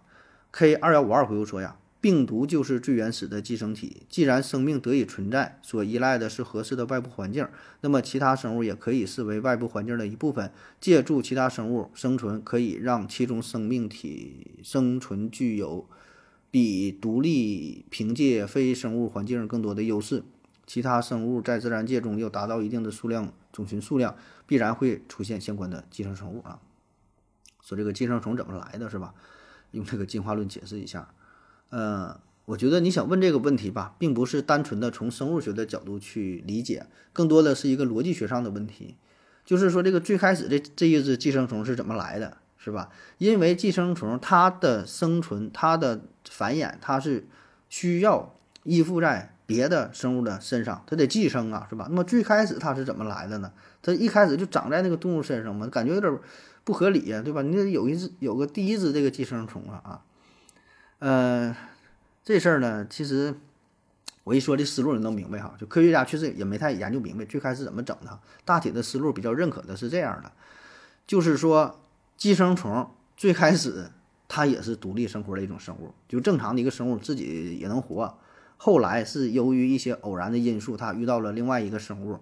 ？K 二幺五二回复说呀，病毒就是最原始的寄生体。既然生命得以存在，所依赖的是合适的外部环境，那么其他生物也可以视为外部环境的一部分。借助其他生物生存，可以让其中生命体生存具有。比独立凭借非生物环境更多的优势，其他生物在自然界中要达到一定的数量种群数量，必然会出现相关的寄生生物啊。说这个寄生虫怎么来的是吧？用这个进化论解释一下。嗯，我觉得你想问这个问题吧，并不是单纯的从生物学的角度去理解，更多的是一个逻辑学上的问题，就是说这个最开始这这一只寄生虫是怎么来的？是吧？因为寄生虫它的生存、它的繁衍，它是需要依附在别的生物的身上，它得寄生啊，是吧？那么最开始它是怎么来的呢？它一开始就长在那个动物身上嘛，感觉有点不合理呀，对吧？你得有一只有个第一只这个寄生虫啊啊，呃，这事儿呢，其实我一说这思路你能明白哈？就科学家确实也没太研究明白最开始怎么整的，大体的思路比较认可的是这样的，就是说。寄生虫最开始它也是独立生活的一种生物，就正常的一个生物自己也能活。后来是由于一些偶然的因素，它遇到了另外一个生物，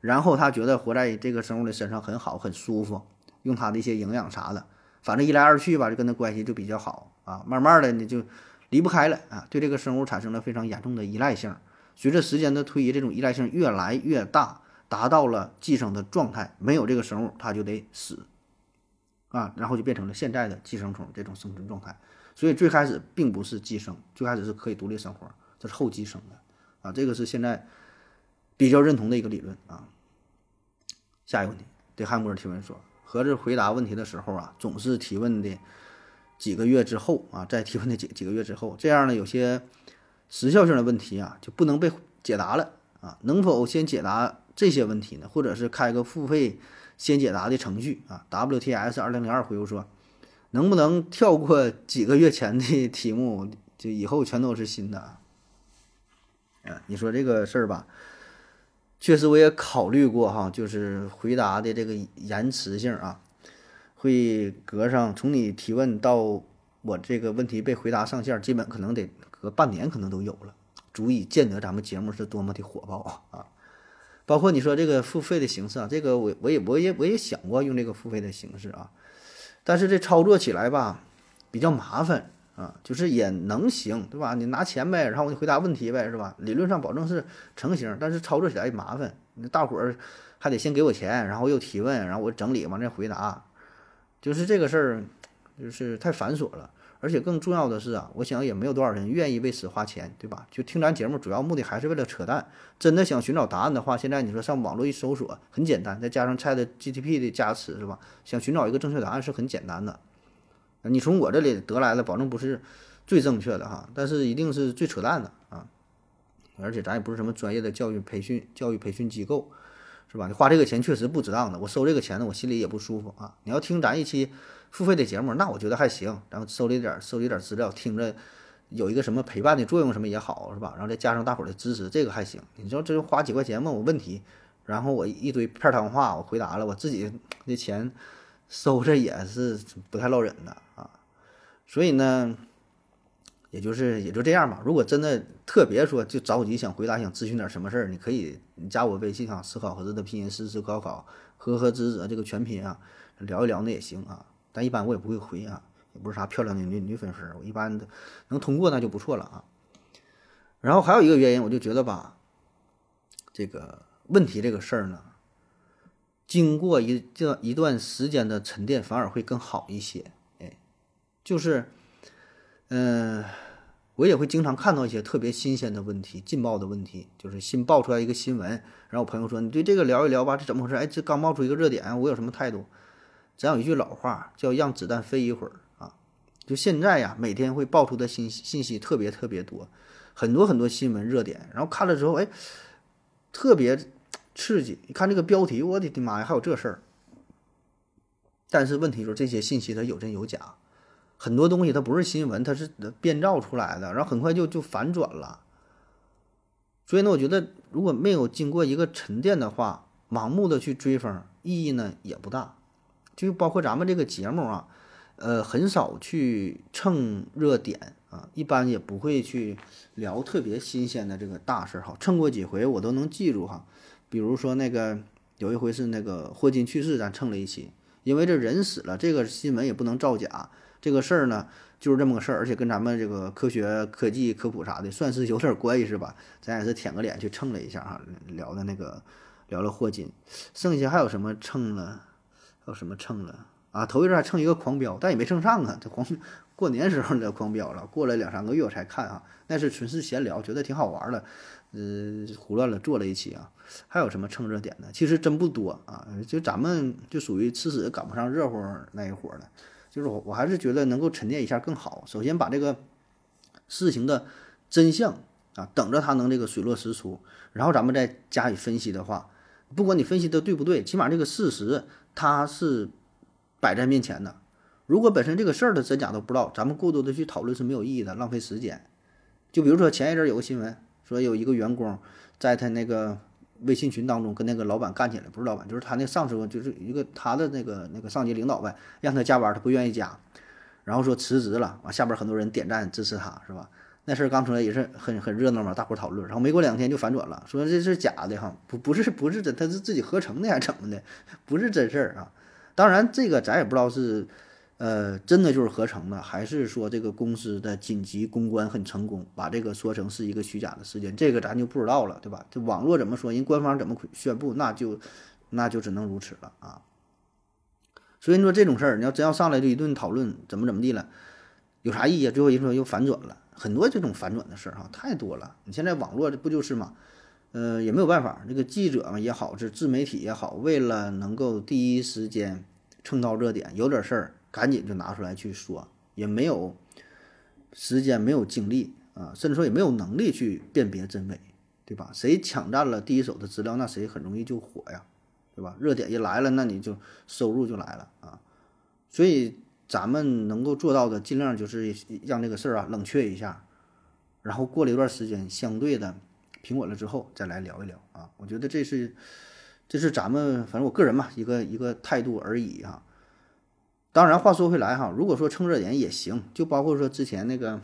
然后它觉得活在这个生物的身上很好，很舒服，用它的一些营养啥的，反正一来二去吧，就跟它关系就比较好啊。慢慢的你就离不开了啊，对这个生物产生了非常严重的依赖性。随着时间的推移，这种依赖性越来越大，达到了寄生的状态，没有这个生物它就得死。啊，然后就变成了现在的寄生虫这种生存状态，所以最开始并不是寄生，最开始是可以独立生活，这是后继生的啊，这个是现在比较认同的一个理论啊。下一个问题，对汉姆尔提问说，盒子回答问题的时候啊，总是提问的几个月之后啊，在提问的几几个月之后，这样呢，有些时效性的问题啊就不能被解答了啊。能否先解答这些问题呢？或者是开个付费先解答的程序啊？WTS 二零零二回复说，能不能跳过几个月前的题目，就以后全都是新的啊？啊，你说这个事儿吧，确实我也考虑过哈，就是回答的这个延迟性啊，会隔上从你提问到我这个问题被回答上线，基本可能得隔半年，可能都有了，足以见得咱们节目是多么的火爆啊啊！包括你说这个付费的形式啊，这个我我也我也我也想过用这个付费的形式啊，但是这操作起来吧比较麻烦。啊，就是也能行，对吧？你拿钱呗，然后我就回答问题呗，是吧？理论上保证是成型，但是操作起来也麻烦。那大伙儿还得先给我钱，然后又提问，然后我整理完再回答，就是这个事儿，就是太繁琐了。而且更重要的是啊，我想也没有多少人愿意为此花钱，对吧？就听咱节目，主要目的还是为了扯淡。真的想寻找答案的话，现在你说上网络一搜索，很简单，再加上 Chat GTP 的加持，是吧？想寻找一个正确答案是很简单的。你从我这里得来的，保证不是最正确的哈，但是一定是最扯淡的啊！而且咱也不是什么专业的教育培训、教育培训机构，是吧？你花这个钱确实不值当的，我收这个钱呢，我心里也不舒服啊！你要听咱一期付费的节目，那我觉得还行，然后收集点收集点资料，听着有一个什么陪伴的作用，什么也好，是吧？然后再加上大伙儿的支持，这个还行。你说这就花几块钱问我问题，然后我一堆片汤话我回答了，我自己的钱。收着也是不太落忍的，所以呢，也就是也就这样吧。如果真的特别说就着急想回答、想咨询点什么事儿，你可以你加我微信啊，思考盒子的拼音思思考考和和子子这个全拼啊，聊一聊那也行啊。但一般我也不会回啊，也不是啥漂亮的女女粉丝，我一般能通过那就不错了啊。然后还有一个原因，我就觉得吧，这个问题这个事儿呢。经过一这一段时间的沉淀，反而会更好一些。就是，嗯，我也会经常看到一些特别新鲜的问题、劲爆的问题，就是新爆出来一个新闻，然后我朋友说：“你对这个聊一聊吧，这怎么回事？”哎，这刚冒出一个热点，我有什么态度？咱有一句老话叫“让子弹飞一会儿”啊。就现在呀，每天会爆出的信信息特别特别多，很多很多新闻热点，然后看了之后，哎，特别。刺激！一看这个标题，我的的妈呀，还有这事儿！但是问题就是这些信息它有真有假，很多东西它不是新闻，它是编造出来的，然后很快就就反转了。所以呢，我觉得如果没有经过一个沉淀的话，盲目的去追风，意义呢也不大。就包括咱们这个节目啊，呃，很少去蹭热点啊，一般也不会去聊特别新鲜的这个大事儿哈。蹭过几回我都能记住哈。比如说那个有一回是那个霍金去世，咱蹭了一期，因为这人死了，这个新闻也不能造假，这个事儿呢就是这么个事儿，而且跟咱们这个科学、科技、科普啥的算是有点关系是吧？咱也是舔个脸去蹭了一下哈，聊的那个聊了霍金，剩下还有什么蹭了？还有什么蹭了？啊，头一阵还蹭一个狂飙，但也没蹭上啊，这狂过年时候的狂飙了，过了两三个月我才看啊，那是纯是闲聊，觉得挺好玩的。呃，胡乱了做了一期啊，还有什么蹭热点的？其实真不多啊，就咱们就属于吃屎赶不上热乎那一伙儿的。就是我，我还是觉得能够沉淀一下更好。首先把这个事情的真相啊，等着它能这个水落石出，然后咱们再加以分析的话，不管你分析的对不对，起码这个事实它是摆在面前的。如果本身这个事儿的真假都不知道，咱们过多的去讨论是没有意义的，浪费时间。就比如说前一阵有个新闻。说有一个员工在他那个微信群当中跟那个老板干起来，不是老板，就是他那上司，就是一个他的那个那个上级领导呗，让他加班，他不愿意加，然后说辞职了，完下边很多人点赞支持他，是吧？那事儿刚出来也是很很热闹嘛，大伙讨论，然后没过两天就反转了，说这是假的哈，不不是不是真，他是自己合成的还是怎么的？不是真事儿啊！当然这个咱也不知道是。呃，真的就是合成的，还是说这个公司的紧急公关很成功，把这个说成是一个虚假的事件？这个咱就不知道了，对吧？这网络怎么说，人官方怎么宣布，那就那就只能如此了啊。所以说这种事儿，你要真要上来就一顿讨论怎么怎么地了，有啥意义？最后人说又反转了，很多这种反转的事儿哈，太多了。你现在网络这不就是嘛？呃，也没有办法，这个记者嘛也好，是自媒体也好，为了能够第一时间。蹭到热点，有点事儿赶紧就拿出来去说，也没有时间，没有精力啊，甚至说也没有能力去辨别真伪，对吧？谁抢占了第一手的资料，那谁很容易就火呀，对吧？热点一来了，那你就收入就来了啊。所以咱们能够做到的，尽量就是让这个事儿啊冷却一下，然后过了一段时间，相对的平稳了之后再来聊一聊啊。我觉得这是。这是咱们，反正我个人嘛，一个一个态度而已哈。当然，话说回来哈，如果说蹭热点也行，就包括说之前那个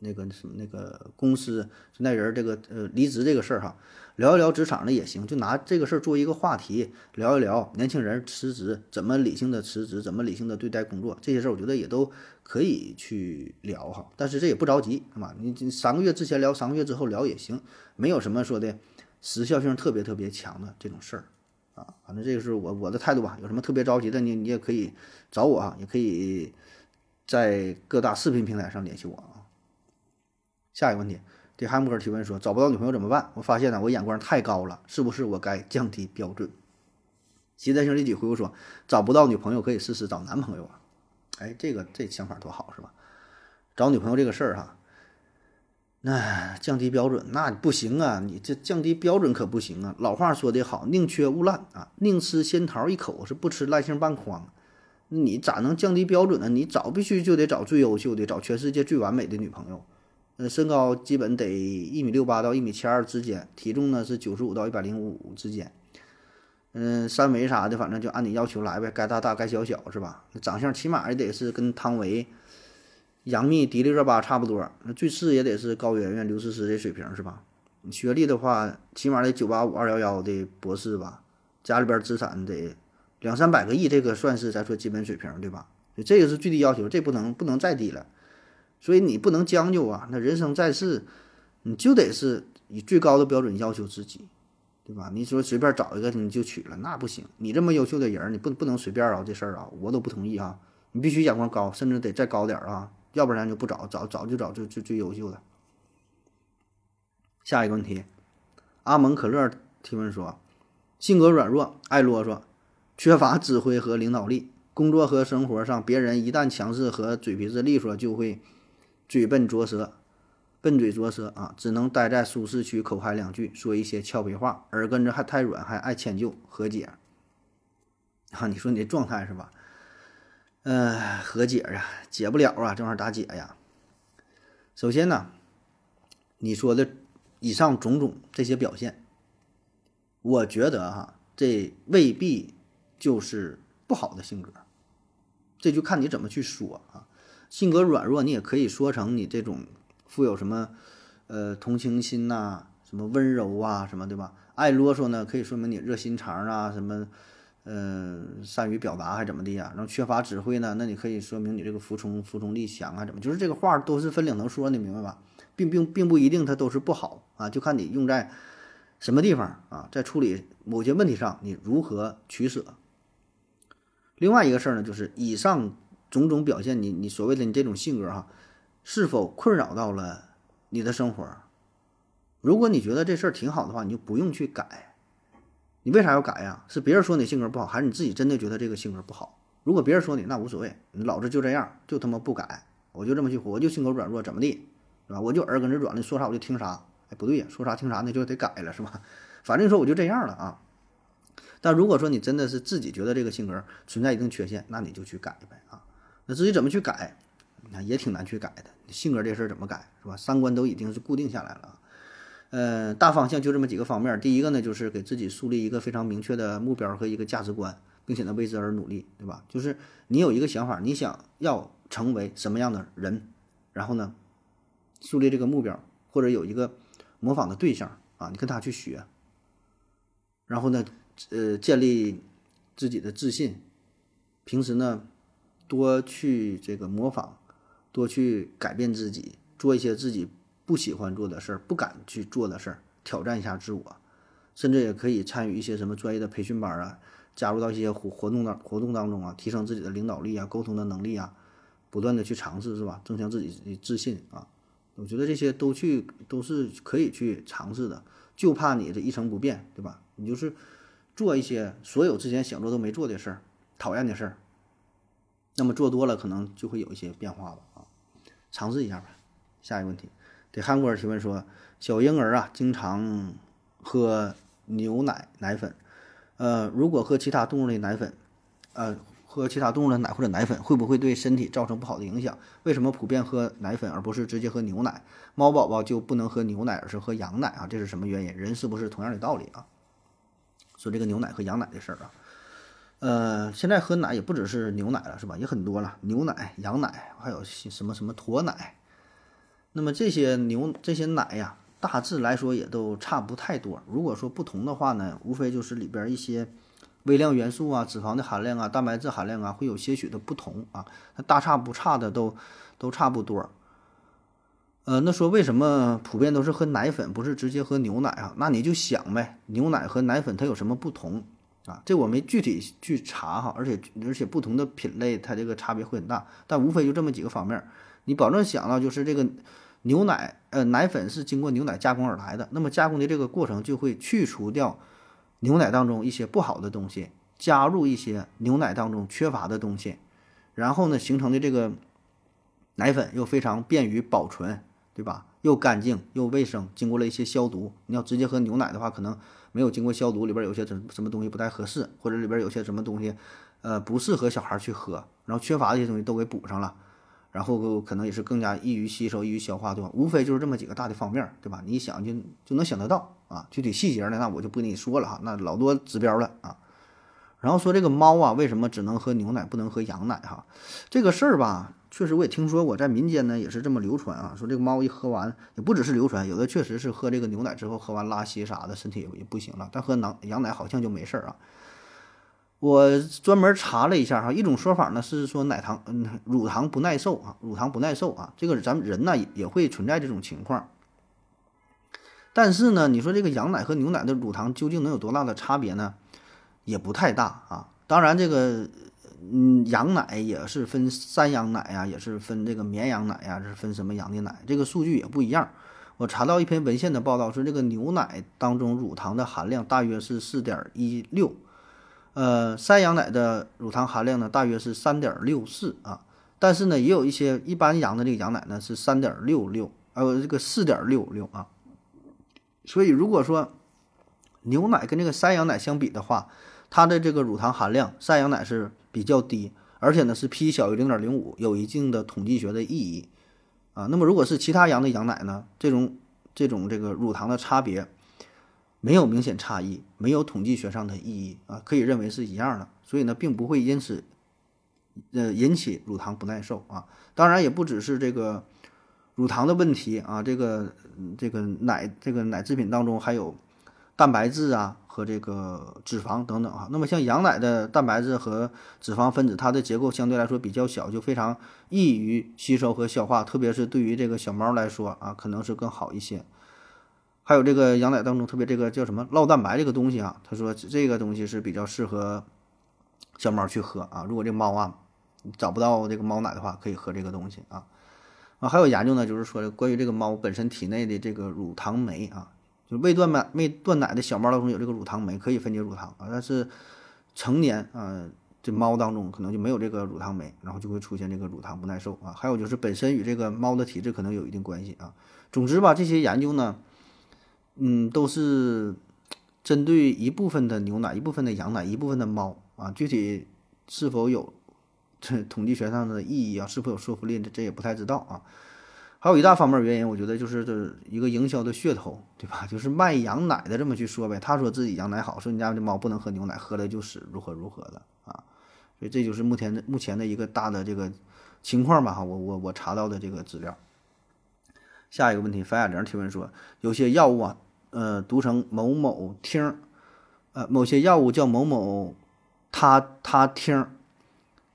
那个什么那个公司那人这个呃离职这个事儿哈，聊一聊职场的也行，就拿这个事儿做一个话题聊一聊，年轻人辞职怎么理性的辞职，怎么理性的对待工作，这些事儿我觉得也都可以去聊哈。但是这也不着急，是吧？你三个月之前聊，三个月之后聊也行，没有什么说的。时效性特别特别强的这种事儿，啊，反正这个是我我的态度吧。有什么特别着急的，你你也可以找我啊，也可以在各大视频平台上联系我啊。下一个问题，对汉姆哥提问说，找不到女朋友怎么办？我发现呢，我眼光太高了，是不是我该降低标准？习德星立即回复说，找不到女朋友可以试试找男朋友啊。哎，这个这想法多好是吧？找女朋友这个事儿哈。那降低标准那不行啊！你这降低标准可不行啊！老话说得好，宁缺毋滥啊，宁吃仙桃一口，是不吃烂杏半筐。你咋能降低标准呢？你找必须就得找最优秀的，找全世界最完美的女朋友。呃，身高基本得一米六八到一米七二之间，体重呢是九十五到一百零五之间。嗯，三围啥的，反正就按你要求来呗，该大大该小小是吧？长相起码也得是跟汤唯。杨幂、迪丽热巴差不多，那最次也得是高圆圆、刘诗诗这水平是吧？学历的话，起码得九八五、二幺幺的博士吧？家里边资产得两三百个亿，这个算是咱说基本水平对吧？这个是最低要求，这不能不能再低了。所以你不能将就啊！那人生在世，你就得是以最高的标准要求自己，对吧？你说随便找一个你就娶了，那不行。你这么优秀的人，你不不能随便啊！这事儿啊，我都不同意啊！你必须眼光高，甚至得再高点啊！要不然就不找，找找就找最最最优秀的。下一个问题，阿蒙可乐提问说：性格软弱，爱啰嗦，缺乏指挥和领导力，工作和生活上，别人一旦强势和嘴皮子利索，就会嘴笨拙舌，笨嘴拙舌啊，只能待在舒适区，口嗨两句，说一些俏皮话，耳根子还太软，还爱迁就和解。啊，你说你这状态是吧？呃，和解呀，解不了啊，这玩意儿咋解呀？首先呢，你说的以上种种这些表现，我觉得哈，这未必就是不好的性格，这就看你怎么去说啊。性格软弱，你也可以说成你这种富有什么呃同情心呐，什么温柔啊，什么对吧？爱啰嗦呢，可以说明你热心肠啊，什么。嗯，善于表达还怎么的呀？然后缺乏指挥呢？那你可以说明你这个服从服从力强啊？怎么？就是这个话都是分两头说，你明白吧？并并并不一定它都是不好啊，就看你用在什么地方啊，在处理某些问题上你如何取舍。另外一个事儿呢，就是以上种种表现，你你所谓的你这种性格哈，是否困扰到了你的生活？如果你觉得这事儿挺好的话，你就不用去改。你为啥要改呀？是别人说你性格不好，还是你自己真的觉得这个性格不好？如果别人说你，那无所谓，你老子就这样，就他妈不改，我就这么去活，我就性格软弱，怎么地，是吧？我就耳根子软你，说啥我就听啥。哎，不对呀，说啥听啥，那就得改了，是吧？反正说我就这样了啊。但如果说你真的是自己觉得这个性格存在一定缺陷，那你就去改呗啊。那至于怎么去改，那也挺难去改的。性格这事儿怎么改，是吧？三观都已经是固定下来了。呃，大方向就这么几个方面。第一个呢，就是给自己树立一个非常明确的目标和一个价值观，并且呢为之而努力，对吧？就是你有一个想法，你想要成为什么样的人，然后呢，树立这个目标，或者有一个模仿的对象啊，你跟他去学，然后呢，呃，建立自己的自信，平时呢多去这个模仿，多去改变自己，做一些自己。不喜欢做的事儿，不敢去做的事儿，挑战一下自我，甚至也可以参与一些什么专业的培训班啊，加入到一些活活动当活动当中啊，提升自己的领导力啊，沟通的能力啊，不断的去尝试是吧？增强自己的自信啊，我觉得这些都去都是可以去尝试的，就怕你这一成不变，对吧？你就是做一些所有之前想做都没做的事儿，讨厌的事儿。那么做多了，可能就会有一些变化吧啊，尝试一下吧。下一个问题，对韩国人提问说，小婴儿啊，经常喝牛奶奶粉，呃，如果喝其他动物的奶粉，呃，喝其他动物的奶或者奶粉，会不会对身体造成不好的影响？为什么普遍喝奶粉而不是直接喝牛奶？猫宝宝就不能喝牛奶，而是喝羊奶啊？这是什么原因？人是不是同样的道理啊？说这个牛奶和羊奶的事儿啊。呃，现在喝奶也不只是牛奶了，是吧？也很多了，牛奶、羊奶，还有什么什么驼奶。那么这些牛这些奶呀，大致来说也都差不太多。如果说不同的话呢，无非就是里边一些微量元素啊、脂肪的含量啊、蛋白质含量啊，会有些许的不同啊。它大差不差的都都差不多。呃，那说为什么普遍都是喝奶粉，不是直接喝牛奶啊？那你就想呗，牛奶和奶粉它有什么不同？啊，这我没具体去查哈，而且而且不同的品类它这个差别会很大，但无非就这么几个方面。你保证想到就是这个牛奶，呃，奶粉是经过牛奶加工而来的，那么加工的这个过程就会去除掉牛奶当中一些不好的东西，加入一些牛奶当中缺乏的东西，然后呢形成的这个奶粉又非常便于保存，对吧？又干净又卫生，经过了一些消毒。你要直接喝牛奶的话，可能。没有经过消毒，里边有些什什么东西不太合适，或者里边有些什么东西，呃，不适合小孩去喝，然后缺乏的一些东西都给补上了，然后可能也是更加易于吸收、易于消化，对吧？无非就是这么几个大的方面，对吧？你想就就能想得到啊。具体细节呢，那我就不跟你说了哈，那老多指标了啊。然后说这个猫啊，为什么只能喝牛奶不能喝羊奶哈？这个事儿吧，确实我也听说过，在民间呢也是这么流传啊。说这个猫一喝完，也不只是流传，有的确实是喝这个牛奶之后喝完拉稀啥的，身体也不行了。但喝羊羊奶好像就没事儿啊。我专门查了一下哈，一种说法呢是说奶糖嗯乳糖不耐受啊，乳糖不耐受啊，这个咱们人呢也会存在这种情况。但是呢，你说这个羊奶和牛奶的乳糖究竟能有多大的差别呢？也不太大啊，当然这个，嗯，羊奶也是分山羊奶呀，也是分这个绵羊奶呀，是分什么羊的奶，这个数据也不一样。我查到一篇文献的报道说，这个牛奶当中乳糖的含量大约是四点一六，呃，山羊奶的乳糖含量呢大约是三点六四啊，但是呢，也有一些一般羊的这个羊奶呢是三点六六，呃，这个四点六六啊。所以如果说牛奶跟这个山羊奶相比的话，它的这个乳糖含量，山羊奶是比较低，而且呢是 P 小于零点零五，有一定的统计学的意义啊。那么如果是其他羊的羊奶呢，这种这种这个乳糖的差别没有明显差异，没有统计学上的意义啊，可以认为是一样的，所以呢并不会因此呃引起乳糖不耐受啊。当然也不只是这个乳糖的问题啊，这个这个奶这个奶制品当中还有蛋白质啊。和这个脂肪等等哈，那么像羊奶的蛋白质和脂肪分子，它的结构相对来说比较小，就非常易于吸收和消化，特别是对于这个小猫来说啊，可能是更好一些。还有这个羊奶当中，特别这个叫什么酪蛋白这个东西啊，他说这个东西是比较适合小猫去喝啊。如果这猫啊找不到这个猫奶的话，可以喝这个东西啊。啊，还有研究呢，就是说关于这个猫本身体内的这个乳糖酶啊。就未断奶未断奶的小猫当中有这个乳糖酶，可以分解乳糖啊。但是成年啊，这猫当中可能就没有这个乳糖酶，然后就会出现这个乳糖不耐受啊。还有就是本身与这个猫的体质可能有一定关系啊。总之吧，这些研究呢，嗯，都是针对一部分的牛奶、一部分的羊奶、一部分的猫啊。具体是否有这统计学上的意义啊，是否有说服力，这这也不太知道啊。还有一大方面原因，我觉得就是这一个营销的噱头，对吧？就是卖羊奶的这么去说呗。他说自己羊奶好，说你家的猫不能喝牛奶，喝了就死，如何如何的啊？所以这就是目前的目前的一个大的这个情况吧。哈，我我我查到的这个资料。下一个问题，樊亚玲提问说，有些药物啊，呃，读成某某听，呃，某些药物叫某某他他听，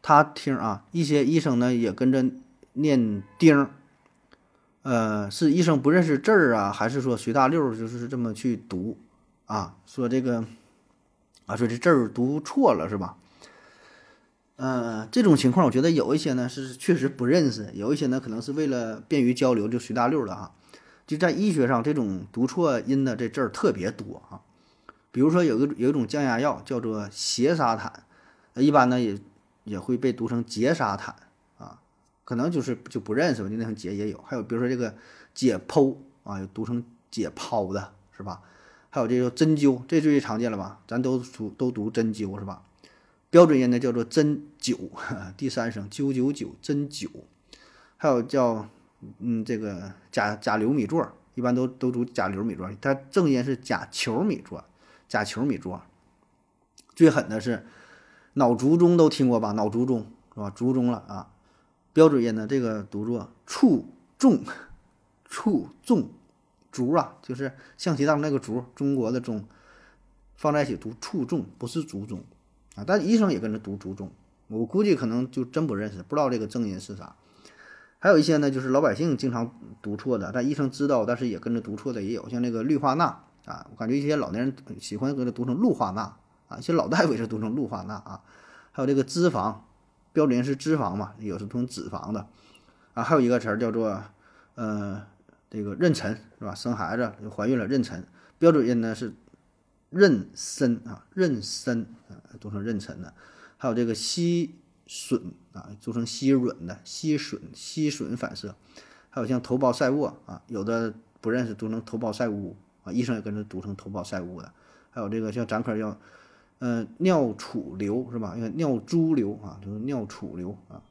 他听啊，一些医生呢也跟着念丁。呃，是医生不认识字儿啊，还是说随大溜就是这么去读啊？说这个啊，说这字儿读错了是吧？呃，这种情况我觉得有一些呢是确实不认识，有一些呢可能是为了便于交流就随大溜了啊。就在医学上，这种读错音的这字儿特别多啊。比如说有个有一种降压药叫做缬沙坦，一般呢也也会被读成缬沙坦啊，可能就是就不认识吧，就那层结也有。还有比如说这个解剖啊，有读成解剖的是吧？还有这个针灸，这最常见了吧？咱都读都读针灸是吧？标准音呢叫做针灸，第三声九九九针灸。还有叫嗯这个甲甲流米座，一般都都读甲流米座，它正音是甲球米座，甲球米座。最狠的是脑卒中都听过吧？脑卒中是吧？卒中了啊！标准音呢这个读作卒中，卒中，卒啊，就是象棋当中那个卒，中国的中，放在一起读卒中，不是卒中啊。但医生也跟着读卒中，我估计可能就真不认识，不知道这个正音是啥。还有一些呢，就是老百姓经常读错的，但医生知道，但是也跟着读错的也有，像那个氯化钠啊，我感觉一些老年人喜欢给它读成氯化钠啊，一些老大夫也是读成氯化钠啊。还有这个脂肪，标准是脂肪嘛，有是读成脂肪的啊。还有一个词儿叫做呃这个妊娠是吧？生孩子怀孕了妊娠，标准音呢是妊娠啊，妊娠啊，读成妊娠的。还有这个吸。损啊，做成吸吮的吸吮吸吮反射，还有像头孢塞卧啊，有的不认识读成头孢塞乌啊，医生也跟着读成头孢塞乌的。还有这个像咱科叫呃尿储瘤是吧？因为尿潴留啊，就是尿储留啊。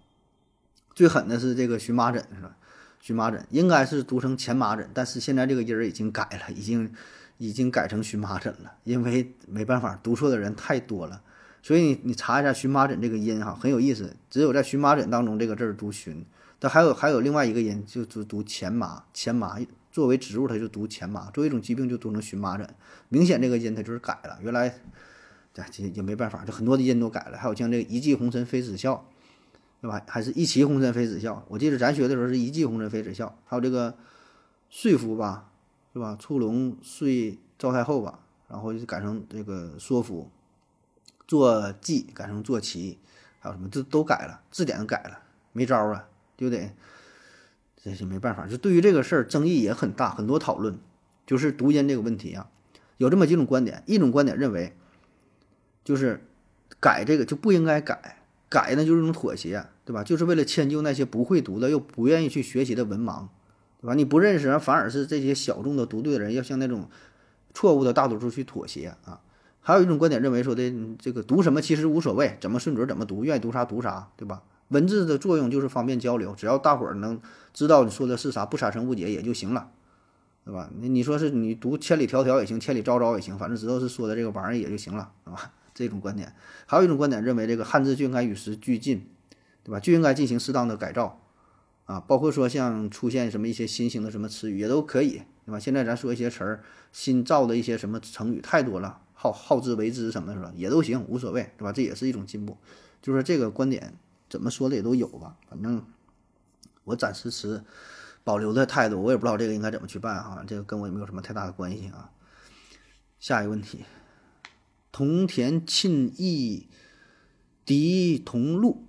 最狠的是这个荨麻疹是吧？荨麻疹应该是读成前麻疹，但是现在这个音儿已经改了，已经已经改成荨麻疹了，因为没办法，读错的人太多了。所以你你查一下荨麻疹这个音哈很有意思，只有在荨麻疹当中这个字儿读荨，但还有还有另外一个音就读读前麻前麻，作为植物它就读前麻，作为一种疾病就读成荨麻疹，明显这个音它就是改了，原来这也也没办法，就很多的音都改了，还有像这个一骑红尘妃子笑，对吧？还是一骑红尘妃子笑，我记得咱学的时候是一骑红尘妃子笑，还有这个说服吧，是吧？触龙睡赵太后吧，然后就改成这个说服。坐骑改成坐骑，还有什么这都改了，字典都改了，没招啊，对不对？这是没办法。就对于这个事儿，争议也很大，很多讨论，就是读音这个问题啊，有这么几种观点。一种观点认为，就是改这个就不应该改，改呢就是一种妥协，对吧？就是为了迁就那些不会读的又不愿意去学习的文盲，对吧？你不认识，反而是这些小众的读对的人要向那种错误的大多数去妥协啊。还有一种观点认为说的，这个读什么其实无所谓，怎么顺嘴怎么读，愿意读啥读啥，对吧？文字的作用就是方便交流，只要大伙儿能知道你说的是啥，不产生误解也就行了，对吧？你你说是你读千里迢迢也行，千里昭昭也行，反正知道是说的这个玩意儿也就行了，是吧？这种观点。还有一种观点认为，这个汉字就应该与时俱进，对吧？就应该进行适当的改造，啊，包括说像出现什么一些新型的什么词语也都可以，对吧？现在咱说一些词儿，新造的一些什么成语太多了。好好之为之什么是吧？也都行，无所谓，对吧？这也是一种进步。就是这个观点怎么说的也都有吧。反正我暂时持保留的态度，我也不知道这个应该怎么去办哈。这个跟我也没有什么太大的关系啊。下一个问题，同田沁义狄同路，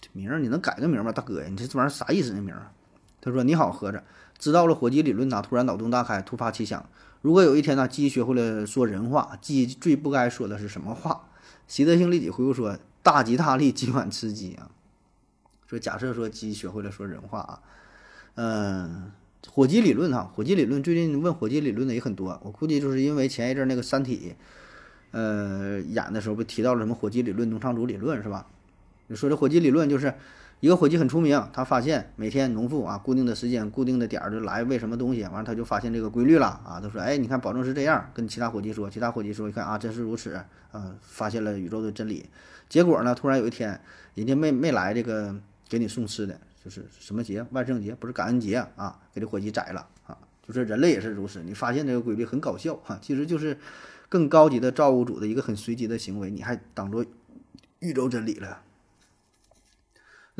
这名儿你能改个名吗，大哥呀？你这这玩意儿啥意思？这名儿？他说：“你好，合着知道了火鸡理论呐，突然脑洞大开，突发奇想。”如果有一天呢，鸡学会了说人话，鸡最不该说的是什么话？习德性立即回复说：“大吉大利，今晚吃鸡啊！”说假设说鸡学会了说人话啊，嗯，火鸡理论哈，火鸡理论最近问火鸡理论的也很多，我估计就是因为前一阵那个《三体》呃演的时候不提到了什么火鸡理论、农场主理论是吧？你说这火鸡理论就是。一个伙计很出名，他发现每天农妇啊固定的时间、固定的点儿就来喂什么东西，完了他就发现这个规律了啊，他说：“哎，你看，保证是这样。”跟其他伙计说，其他伙计说：“一看啊，真是如此啊，发现了宇宙的真理。”结果呢，突然有一天，人家没没来这个给你送吃的，就是什么节？万圣节不是感恩节啊？给这伙计宰了啊！就是人类也是如此，你发现这个规律很搞笑哈，其实就是更高级的造物主的一个很随机的行为，你还当做宇宙真理了。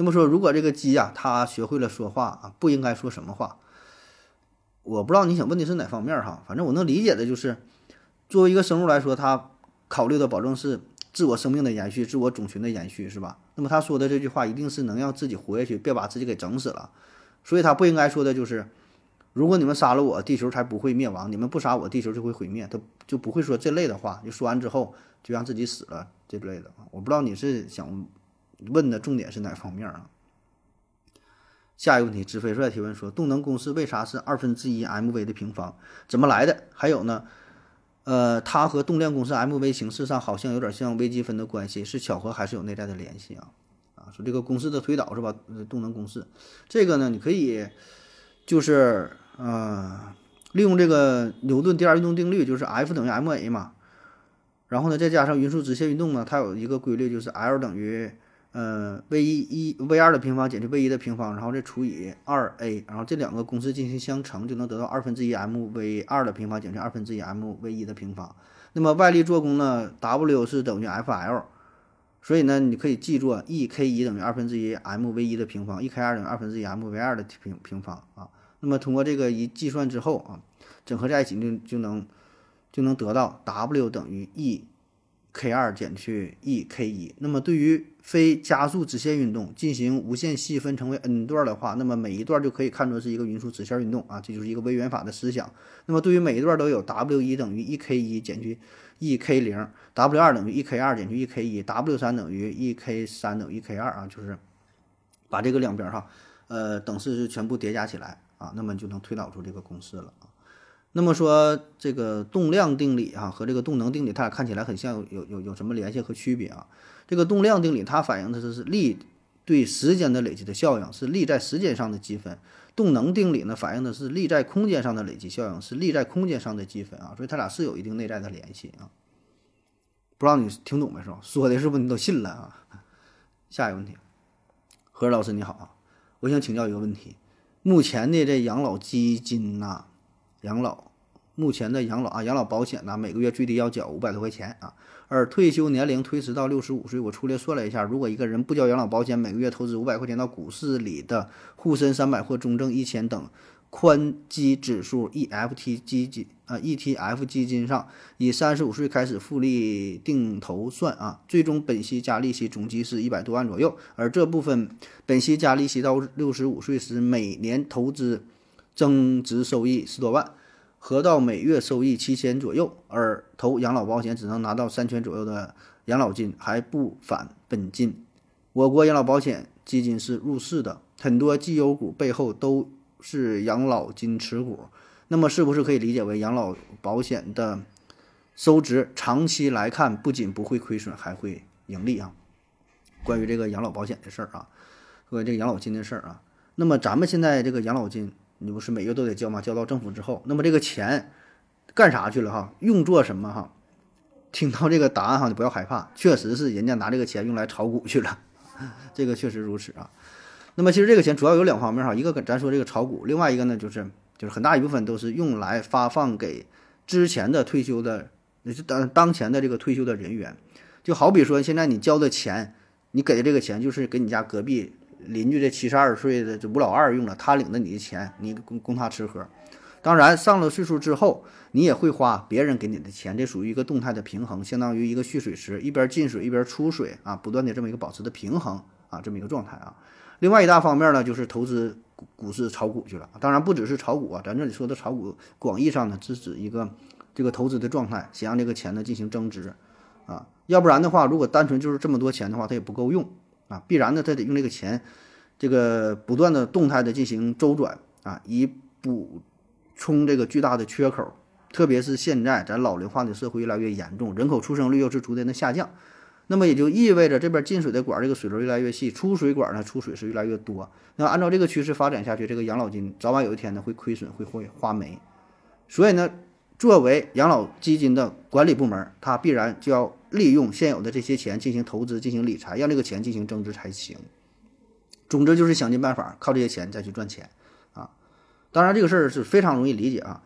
那么说，如果这个鸡呀，它学会了说话啊，不应该说什么话？我不知道你想问的是哪方面哈，反正我能理解的就是，作为一个生物来说，它考虑的保证是自我生命的延续，自我种群的延续，是吧？那么他说的这句话一定是能让自己活下去，别把自己给整死了，所以他不应该说的就是，如果你们杀了我，地球才不会灭亡；你们不杀我，地球就会毁灭。他就不会说这类的话，就说完之后就让自己死了这类的。我不知道你是想问的重点是哪方面啊？下一个问题，纸飞帅提问说，动能公式为啥是二分之一 mv 的平方？怎么来的？还有呢？呃，它和动量公式 mv 形式上好像有点像微积分的关系，是巧合还是有内在的联系啊？啊，说这个公式的推导是吧？动能公式，这个呢，你可以就是呃，利用这个牛顿第二运动定律，就是 F 等于 ma 嘛，然后呢，再加上匀速直线运动呢，它有一个规律，就是 L 等于。呃，v 一一 v 二的平方减去 v 一的平方，然后再除以二 a，然后这两个公式进行相乘，就能得到二分之一 m v 二的平方减去二分之一 m v 一的平方。那么外力做功呢？W 是等于 F L，所以呢，你可以记作 E k 一等于二分之一 m v 一的平方，E k 二等于二分之一 m v 二的平平方啊。那么通过这个一计算之后啊，整合在一起就就能就能得到 W 等于 E。k 二减去 e k 一，那么对于非加速直线运动进行无限细分成为 n 段的话，那么每一段就可以看作是一个匀速直线运动啊，这就是一个微元法的思想。那么对于每一段都有 w 一等于 e k 一减去 e k 零，w 二等于 e k 二减去 e k 一，w 三等于 e k 三等于 e k 二啊，就是把这个两边哈，呃等式是全部叠加起来啊，那么就能推导出这个公式了啊。那么说这个动量定理啊和这个动能定理，它俩看起来很像，有有有什么联系和区别啊？这个动量定理它反映的是力对时间的累积的效应，是力在时间上的积分；动能定理呢反映的是力在空间上的累积效应，是力在空间上的积分啊。所以它俩是有一定内在的联系啊。不知道你听懂没？是吧？说的是不是你都信了啊？下一个问题，何老师你好啊，我想请教一个问题：目前的这养老基金呐？养老，目前的养老啊，养老保险呢，每个月最低要缴五百多块钱啊。而退休年龄推迟到六十五岁，我粗略算了一下，如果一个人不交养老保险，每个月投资五百块钱到股市里的沪深三百或中证一千等宽基指数 EFT 基金啊 ETF 基金上，以三十五岁开始复利定投算啊，最终本息加利息总计是一百多万左右。而这部分本息加利息到六十五岁时，每年投资。增值收益十多万，合到每月收益七千左右，而投养老保险只能拿到三千左右的养老金，还不返本金。我国养老保险基金是入市的，很多绩优股背后都是养老金持股。那么，是不是可以理解为养老保险的收值长期来看不仅不会亏损，还会盈利啊？关于这个养老保险的事儿啊，和这个养老金的事儿啊，那么咱们现在这个养老金。你不是每月都得交吗？交到政府之后，那么这个钱干啥去了哈？用作什么哈？听到这个答案哈，你不要害怕，确实是人家拿这个钱用来炒股去了，这个确实如此啊。那么其实这个钱主要有两方面哈，一个咱说这个炒股，另外一个呢就是就是很大一部分都是用来发放给之前的退休的，那是当当前的这个退休的人员。就好比说现在你交的钱，你给的这个钱就是给你家隔壁。邻居这七十二岁的这吴老二用了，他领的你的钱，你供供他吃喝。当然上了岁数之后，你也会花别人给你的钱，这属于一个动态的平衡，相当于一个蓄水池，一边进水一边出水啊，不断的这么一个保持的平衡啊，这么一个状态啊。另外一大方面呢，就是投资股市炒股去了。当然不只是炒股啊，咱这里说的炒股，广义上呢是指一个这个投资的状态，想让这个钱呢进行增值啊。要不然的话，如果单纯就是这么多钱的话，它也不够用。啊，必然的，他得用这个钱，这个不断的动态的进行周转啊，以补充这个巨大的缺口。特别是现在咱老龄化的社会越来越严重，人口出生率又是逐渐的下降，那么也就意味着这边进水的管这个水流越来越细，出水管呢出水是越来越多。那按照这个趋势发展下去，这个养老金早晚有一天呢会亏损，会会花没。所以呢，作为养老基金的管理部门，它必然就要。利用现有的这些钱进行投资、进行理财，让这个钱进行增值才行。总之就是想尽办法靠这些钱再去赚钱啊！当然这个事儿是非常容易理解啊，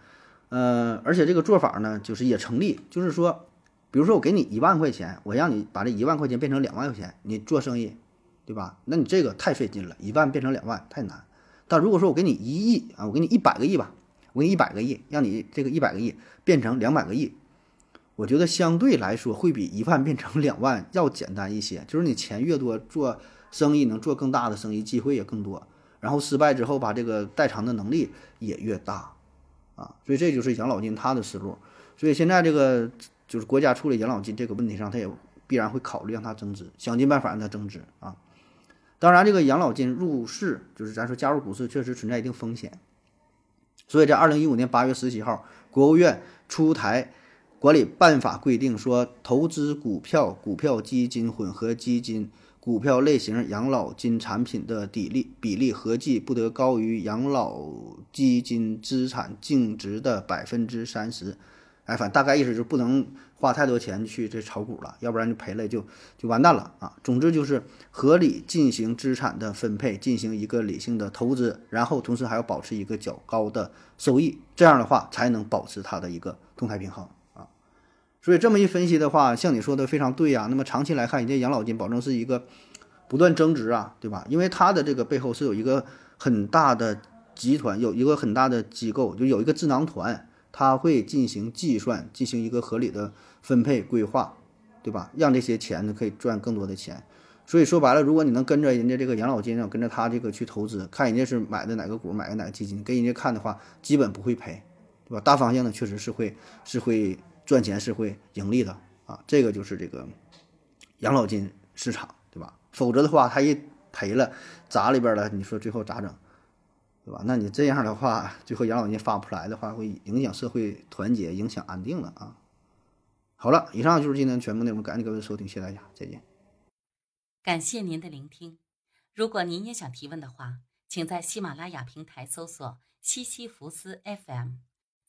呃，而且这个做法呢，就是也成立。就是说，比如说我给你一万块钱，我让你把这一万块钱变成两万块钱，你做生意，对吧？那你这个太费劲了，一万变成两万太难。但如果说我给你一亿啊，我给你一百个亿吧，我给你一百个亿，让你这个一百个亿变成两百个亿。我觉得相对来说会比一万变成 两万要简单一些，就是你钱越多，做生意能做更大的生意，机会也更多。然后失败之后把这个代偿的能力也越大，啊，所以这就是养老金它的思路。所以现在这个就是国家处理养老金这个问题上，它也必然会考虑让它增值，想尽办法让它增值啊。当然，这个养老金入市，就是咱说加入股市，确实存在一定风险。所以在二零一五年八月十七号，国务院出台管理办法，规定说，投资股票、股票基金、混合基金、股票类型养老金产品的比例比例合计不得高于养老基金资产净值的百分之三十。哎，反正大概意思就是不能花太多钱去这炒股了，要不然就赔了就就完蛋了啊。总之就是合理进行资产的分配，进行一个理性的投资，然后同时还要保持一个较高的收益，这样的话才能保持它的一个动态平衡。所以这么一分析的话，像你说的非常对呀。那么长期来看，人家养老金保证是一个不断增值啊，对吧？因为它的这个背后是有一个很大的集团，有一个很大的机构，就有一个智囊团。他会进行计算，进行一个合理的分配规划，对吧？让这些钱呢可以赚更多的钱。所以说白了，如果你能跟着人家这个养老金，跟着他这个去投资，看人家是买的哪个股，买的哪个基金，给人家看的话，基本不会赔，对吧？大方向呢确实是会是会赚钱，是会盈利的啊。这个就是这个养老金市场，对吧？否则的话，他一赔了砸里边了，你说最后咋整？对吧？那你这样的话，最后养老金发不出来的话，会影响社会团结，影响安定了啊。好了，以上就是今天全部内容，感谢各位收听，谢谢大家，再见。感谢您的聆听。如果您也想提问的话，请在喜马拉雅平台搜索“西西弗斯 FM”，